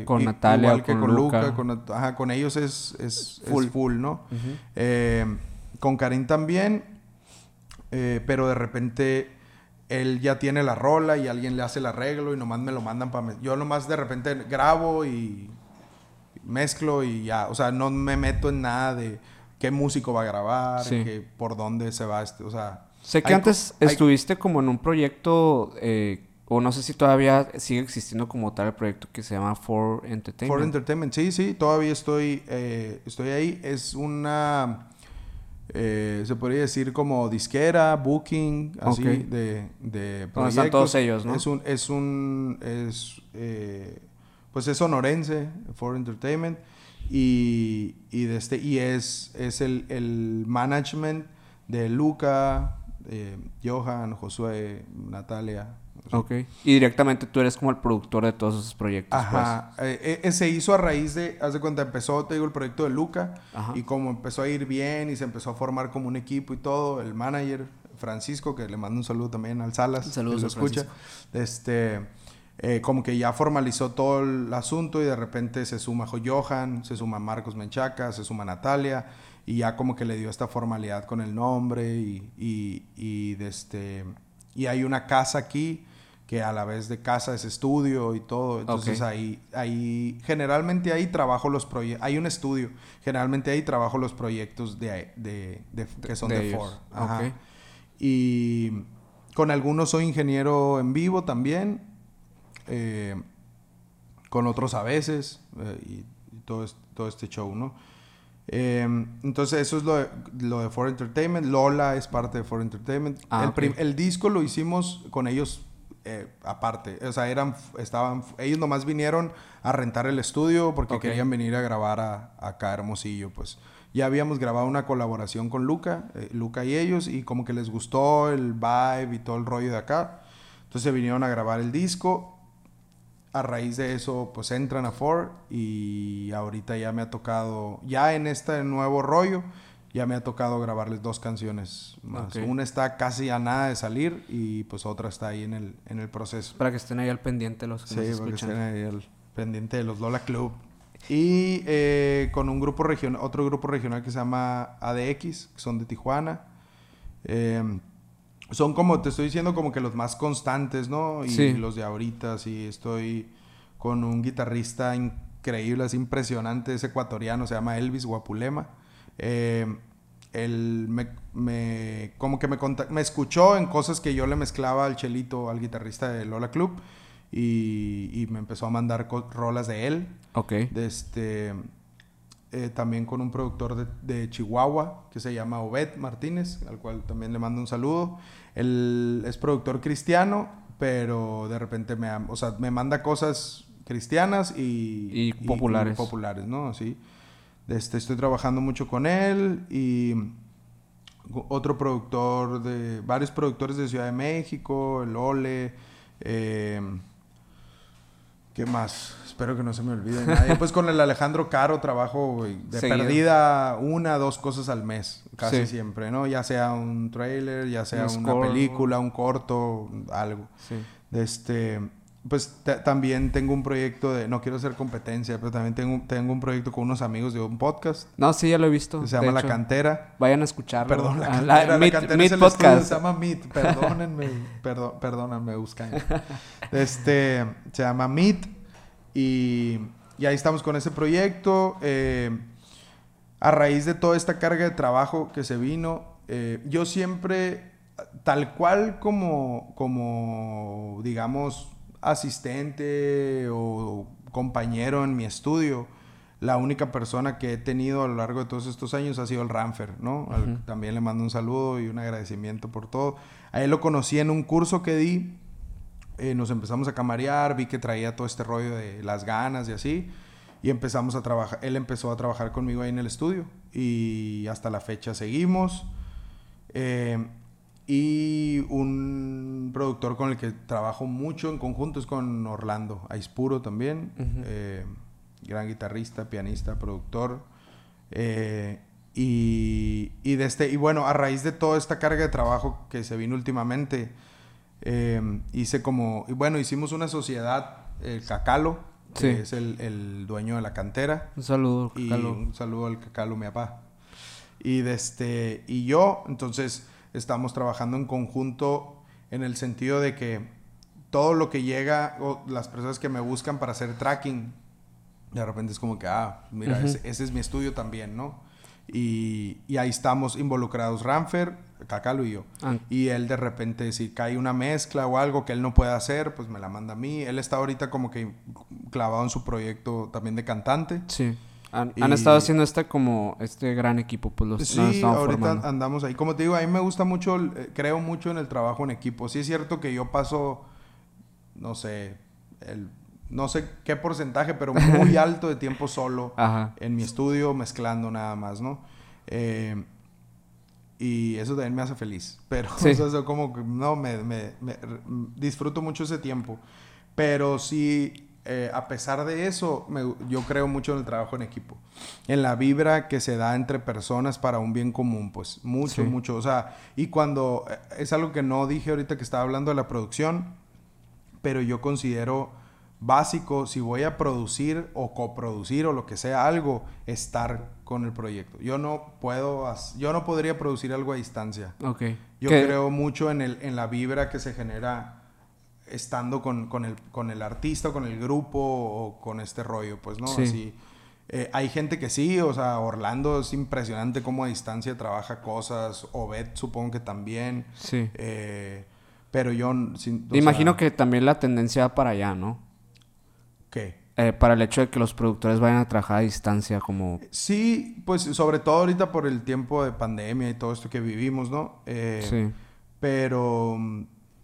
con Natalia, Igual que con, Luca. con, ajá, con ellos es, es, full. full, ¿no? Eh, con Karim también, pero de repente él ya tiene la rola y alguien le hace el arreglo y nomás me lo mandan para... Yo nomás de repente grabo y mezclo y ya. O sea, no me meto en nada de qué músico va a grabar, por dónde se va, este, o sea... Sé que antes estuviste como en un proyecto, eh, o no sé si todavía sigue existiendo como tal el proyecto que se llama For Entertainment. For Entertainment, sí, sí, todavía estoy, eh, estoy ahí. Es una, eh, se podría decir como disquera, booking, así, de, de proyectos. están todos ellos, ¿no? Es un, es un, es, pues es sonorense, For Entertainment. Y, y, de este, y es, es el, el management de Luca, eh, Johan, Josué, Natalia. Ok. Y directamente tú eres como el productor de todos esos proyectos. Ajá. Pues. Eh, eh, se hizo a raíz de, haz de cuenta, empezó, te digo, el proyecto de Luca. Y como empezó a ir bien y se empezó a formar como un equipo y todo, el manager, Francisco, que le mando un saludo también al Salas. Saludos, escucha. Este, como que ya formalizó todo el asunto y de repente se suma Johan, se suma Marcos Menchaca, se suma Natalia y ya como que le dio esta formalidad con el nombre y, y, y, de este, y hay una casa aquí que a la vez de casa es estudio y todo. Entonces ahí, ahí, generalmente ahí trabajo los proyectos, hay un estudio, generalmente ahí trabajo los proyectos de, de, que son de, Ford. Y con algunos soy ingeniero en vivo también, eh, con otros a veces, eh, y, todo, todo este show, ¿no? Em, entonces eso es lo de, lo de For Entertainment. Lola es parte de For Entertainment. Ah, el, disco lo hicimos con ellos eh, aparte. O sea, eran, estaban, ellos nomás vinieron a rentar el estudio porque querían venir a grabar a, acá Hermosillo. Pues ya habíamos grabado una colaboración con Luca, eh, Luca y ellos, y como que les gustó el vibe y todo el rollo de acá. Entonces vinieron a grabar el disco a raíz de eso, pues entran a Ford y ahorita ya me ha tocado, ya en este nuevo rollo, ya me ha tocado grabarles dos canciones más. Una está casi a nada de salir y pues otra está ahí en el, en el proceso. Para que estén ahí al pendiente los que sí, para que estén ahí al pendiente de los Lola Club. Y eh, con un grupo regional, otro grupo regional que se llama ADX, que son de Tijuana. Eh, son como, te estoy diciendo, como que los más constantes, ¿no? Y los de ahorita, sí, estoy con un guitarrista increíble, es impresionante, es ecuatoriano, se llama Elvis Guapulema. Eh, él me, como que me, me escuchó en cosas que yo le mezclaba al chelito, al guitarrista de Lola Club, y, y me empezó a mandar rolas de él. Ok. De este, eh, también con un productor de, Chihuahua que se llama Obed Martínez, al cual también le mando un saludo. Él es productor cristiano, pero de repente me, o sea, me manda cosas cristianas y, populares. populares, ¿no? Sí. Este, estoy trabajando mucho con él y otro productor de varios productores de Ciudad de México, el Ole. Eh, ¿Qué más? Espero que no se me olvide nadie. Pues con el Alejandro Caro trabajo de perdida una, dos cosas al mes, casi siempre, ¿no? Ya sea un trailer, ya sea una película, un corto, algo. Sí. Este, pues también tengo un proyecto de, no quiero hacer competencia, pero también tengo, tengo un proyecto con unos amigos de un podcast. No, sí, ya lo he visto. Se llama La Cantera. Vayan a escucharlo. Perdón, La ah, Cantera. La, Cantera es el podcast. se llama Meet. Perdónenme, perdón, perdónenme, buscan. Este, se llama Meet y, y ahí estamos con ese proyecto. Eh, a raíz de toda esta carga de trabajo que se vino, eh, yo siempre, tal cual como, como digamos, asistente o compañero en mi estudio, la única persona que he tenido a lo largo de todos estos años ha sido el Ramfer, ¿no? también le mando un saludo y un agradecimiento por todo. A él lo conocí en un curso que di eh, nos empezamos a camarear, vi que traía todo este rollo de las ganas y así. Y empezamos a trabajar, él empezó a trabajar conmigo ahí en el estudio. Y hasta la fecha seguimos. Eh, y un productor con el que trabajo mucho en conjunto es con Orlando Aispuro también. eh, gran guitarrista, pianista, productor. Eh, y, y, de este, y bueno, a raíz de toda esta carga de trabajo que se vino últimamente, eh, hice como, y bueno, hicimos una sociedad, el Cacalo, que Sí. es el, el dueño de la cantera. Un saludo, Y Calo. un saludo al Cacalo, mi papá. Y, de este, y yo, entonces, estamos trabajando en conjunto en el sentido de que todo lo que llega, o las personas que me buscan para hacer tracking, de repente es como que, ah, mira, ese, ese es mi estudio también, ¿no? Y, y ahí estamos involucrados, Ranfer, Cacalo y yo. Ah, Y él de repente, si cae una mezcla o algo que él no puede hacer, pues me la manda a mí. Él está ahorita como que clavado en su proyecto también de cantante. sí. Han, Y- han estado haciendo este como este gran equipo, pues los Sí, han ahorita formando. andamos ahí. Como te digo, a mí me gusta mucho, eh, creo mucho en el trabajo en equipo. Sí es cierto que yo paso, no sé, el, no sé qué porcentaje, pero muy alto de tiempo solo Ajá. en mi estudio mezclando nada más, ¿no? Eh, y eso también me hace feliz. Pero, Sí. o sea, eso como que, no, me, me- me- disfruto mucho ese tiempo. Pero sí, eh, a pesar de eso, me- yo creo mucho en el trabajo en equipo. En la vibra que se da entre personas para un bien común, pues mucho, Sí. mucho. O sea, y cuando, eh, es algo que no dije ahorita que estaba hablando de la producción, pero yo considero básico, si voy a producir o coproducir o lo que sea algo, estar con el proyecto. Yo no puedo, yo no podría producir algo a distancia. Ok. Yo creo mucho en, el, en la vibra que se genera estando con, con el, con el artista, con el grupo o con este rollo, pues, ¿no? Sí. Así, eh, hay gente que sí, o sea, Orlando es impresionante cómo a distancia trabaja cosas, Obed supongo que también, Sí. eh, pero yo... sin- imagino sea, que también la tendencia va para allá, ¿no? ¿Qué? Eh, para el hecho de que los productores vayan a trabajar a distancia como... Sí, pues sobre todo ahorita por el tiempo de pandemia y todo esto que vivimos, ¿no? Sí. Pero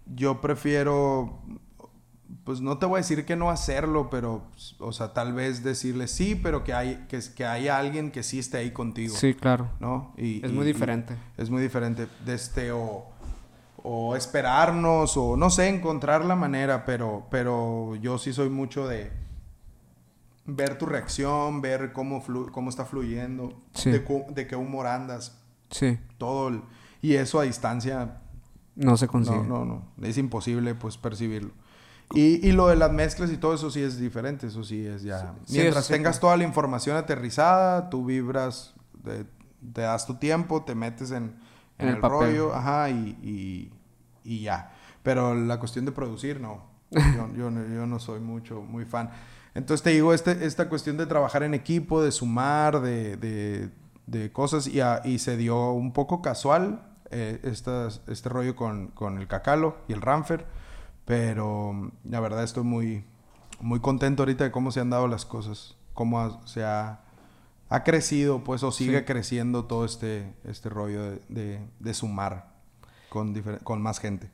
yo prefiero, pues no te voy a decir que no hacerlo, pero, o sea, tal vez decirle sí, pero que, hay, que, que haya alguien que sí esté ahí contigo, Sí, claro. ¿no? Y, Es y- muy y diferente. es muy diferente. De este, o, o esperarnos, o no sé, encontrar la manera, pero, pero yo sí soy mucho de ver tu reacción, ver cómo, flu- cómo está fluyendo, Sí. de, de qué humor andas, Sí. todo. el- y eso a distancia No se consigue. no, no, no. Es imposible, pues, percibirlo. Y, y lo de las mezclas y todo eso sí es diferente. Eso sí es ya... Sí, Mientras sí, tengas toda la información aterrizada, tú vibras, te das tu tiempo, te metes en, en En el el, rollo, ajá, y, y, y ya. Pero la cuestión de producir, no. Yo, yo, no- yo no soy mucho, muy fan. Entonces te digo, este, esta cuestión de trabajar en equipo, de sumar, de, de, de cosas, y, a- y se dio un poco casual eh, estas- este rollo con, con el Cacalo y el Ramfer. Pero mm, la verdad estoy muy, muy contento ahorita de cómo se han dado las cosas, cómo ha- se ha, ha crecido, pues, o sigue Sí. creciendo todo este, este rollo de, de- de sumar con, con más gente.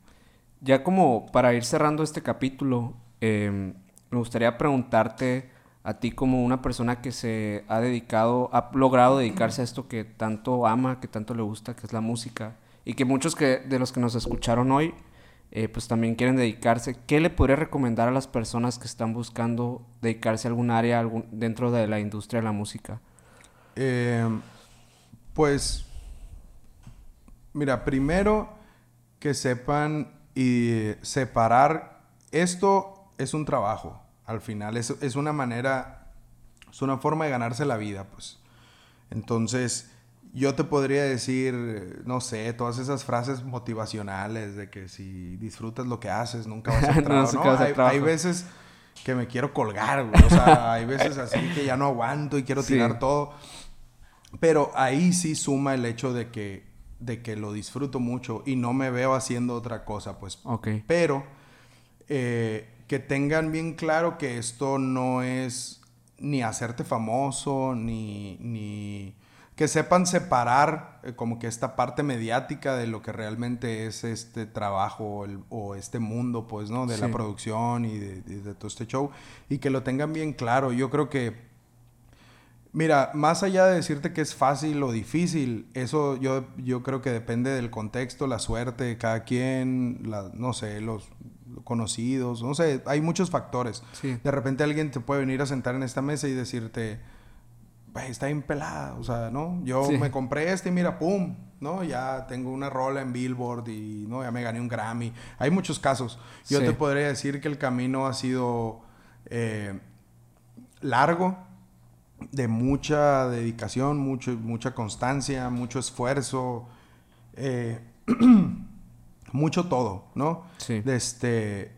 Ya como para ir cerrando este capítulo, eh, me gustaría preguntarte a ti como una persona que se ha dedicado, ha logrado dedicarse a esto que tanto ama, que tanto le gusta, que es la música, y que muchos que, de los que nos escucharon hoy, eh, pues también quieren dedicarse. ¿Qué le podría recomendar a las personas que están buscando dedicarse a algún área algún- dentro de la industria de la música? Eh, pues, mira, primero que sepan y separar, esto es un trabajo, al final, es, es una manera, es una forma de ganarse la vida, pues. Entonces, yo te podría decir, no sé, todas esas frases motivacionales de que si disfrutas lo que haces, nunca vas a No, nunca ¿no? a Hay, veces que me quiero colgar, güey. O sea, hay veces así que ya no aguanto y quiero Sí. tirar todo. Pero ahí sí suma el hecho de que, de que lo disfruto mucho y no me veo haciendo otra cosa, pues. Ok. Pero eh, que tengan bien claro que esto no es ni hacerte famoso, ni, ni que sepan separar eh, como que esta parte mediática de lo que realmente es este trabajo o este mundo, pues, ¿no? De la producción y de, todo este show. Y que lo tengan bien claro. Yo creo que, mira, más allá de decirte que es fácil o difícil, eso yo, yo creo que depende del contexto, la suerte de cada quien, la, no sé, los conocidos, no sé, hay muchos factores. De repente alguien te puede venir a sentar en esta mesa y decirte está bien pelada, o sea, ¿no? Yo me compré este y mira, ¡pum! ¿No? Ya tengo una rola en Billboard y, ¿no? Ya me gané un Grammy. Hay muchos casos. Yo te podría decir que el camino ha sido eh, largo, de mucha dedicación, mucho, mucha constancia, mucho esfuerzo, eh, mucho todo, ¿no? Sí. Este,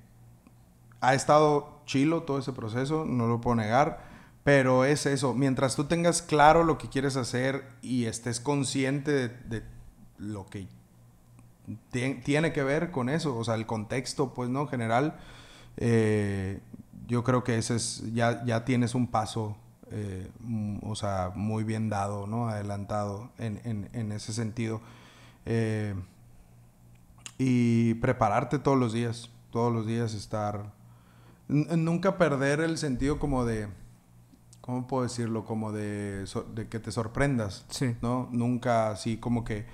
ha estado chilo todo ese proceso, no lo puedo negar pero es eso, mientras tú tengas claro lo que quieres hacer y estés consciente de, lo que tiene que ver con eso, o sea, el contexto, pues, ¿no? General, eh, yo creo que ese es, ya, ya tienes un paso, eh, o sea, muy bien dado, ¿no? Adelantado en, ese sentido. Eh, y prepararte todos los días, todos los días estar, nunca perder el sentido como de ¿cómo puedo decirlo? Como de, de que te sorprendas, sí. ¿no? Nunca así como que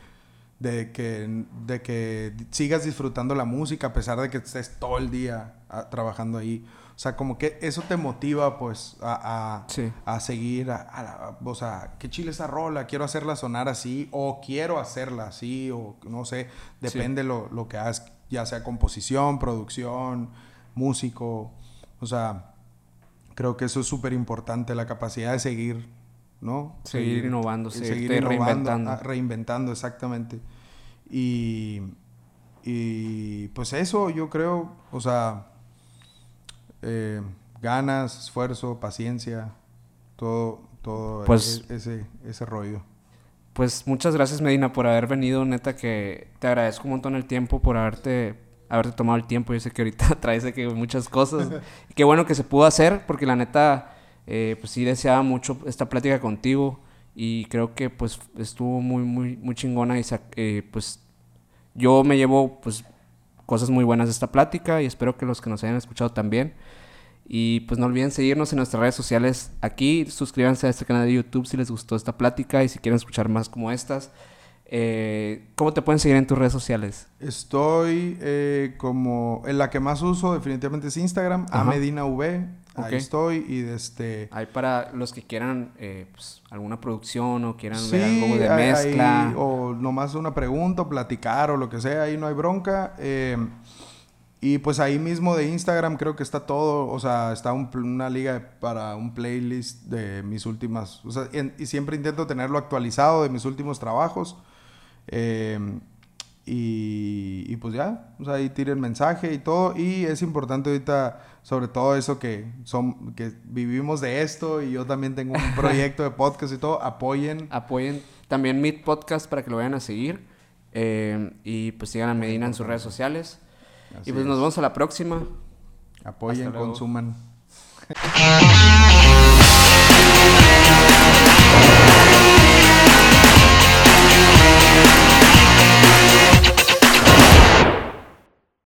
de que, de que sigas disfrutando la música a pesar de que estés todo el día ah, trabajando ahí. O sea, como que eso te motiva pues a, a, seguir, a, o sea, qué chile esa rola, quiero hacerla sonar así o quiero hacerla así o no sé, depende lo, lo que hagas, ya sea composición, producción, músico, o sea, Creo que eso es súper importante, la capacidad de seguir, ¿no? Seguir, innovando, seguir reinventando. Ah, reinventando, exactamente. Y, y pues eso yo creo, o sea, eh, ganas, esfuerzo, paciencia, todo, todo pues, e, ese, ese rollo. Pues muchas gracias Medina por haber venido, neta que te agradezco un montón el tiempo por haberte haberte tomado el tiempo. Yo sé que ahorita traes que muchas cosas. qué bueno que se pudo hacer, porque la neta, eh, pues sí deseaba mucho esta plática contigo. Y creo que pues estuvo muy, muy, muy chingona. Y eh, pues yo me llevo pues cosas muy buenas de esta plática y espero que los que nos hayan escuchado también. Y pues no olviden seguirnos en nuestras redes sociales aquí. Suscríbanse a este canal de YouTube si les gustó esta plática y si quieren escuchar más como estas. Eh, ¿Cómo te pueden seguir en tus redes sociales? Estoy eh, como... En la que más uso definitivamente es Instagram, a Medina V. Ahí estoy y desde... Este Hay para los que quieran eh, pues, alguna producción o quieran ver algo de mezcla. o nomás una pregunta, o platicar o lo que sea, ahí no hay bronca. y pues ahí mismo de Instagram creo que está todo, o sea, está una liga para un playlist de mis últimas, o sea, y siempre intento tenerlo actualizado de mis últimos trabajos. Em, y, pues ya, o sea, ahí tiren mensaje y todo. Y es importante ahorita, sobre todo eso que, son, que vivimos de esto y yo también tengo un proyecto de podcast y todo, apoyen. Apoyen también mi podcast para que lo vayan a seguir. Em, y pues sigan a Medina en sus redes sociales. y pues nos vemos a la próxima. Apoyen, consuman.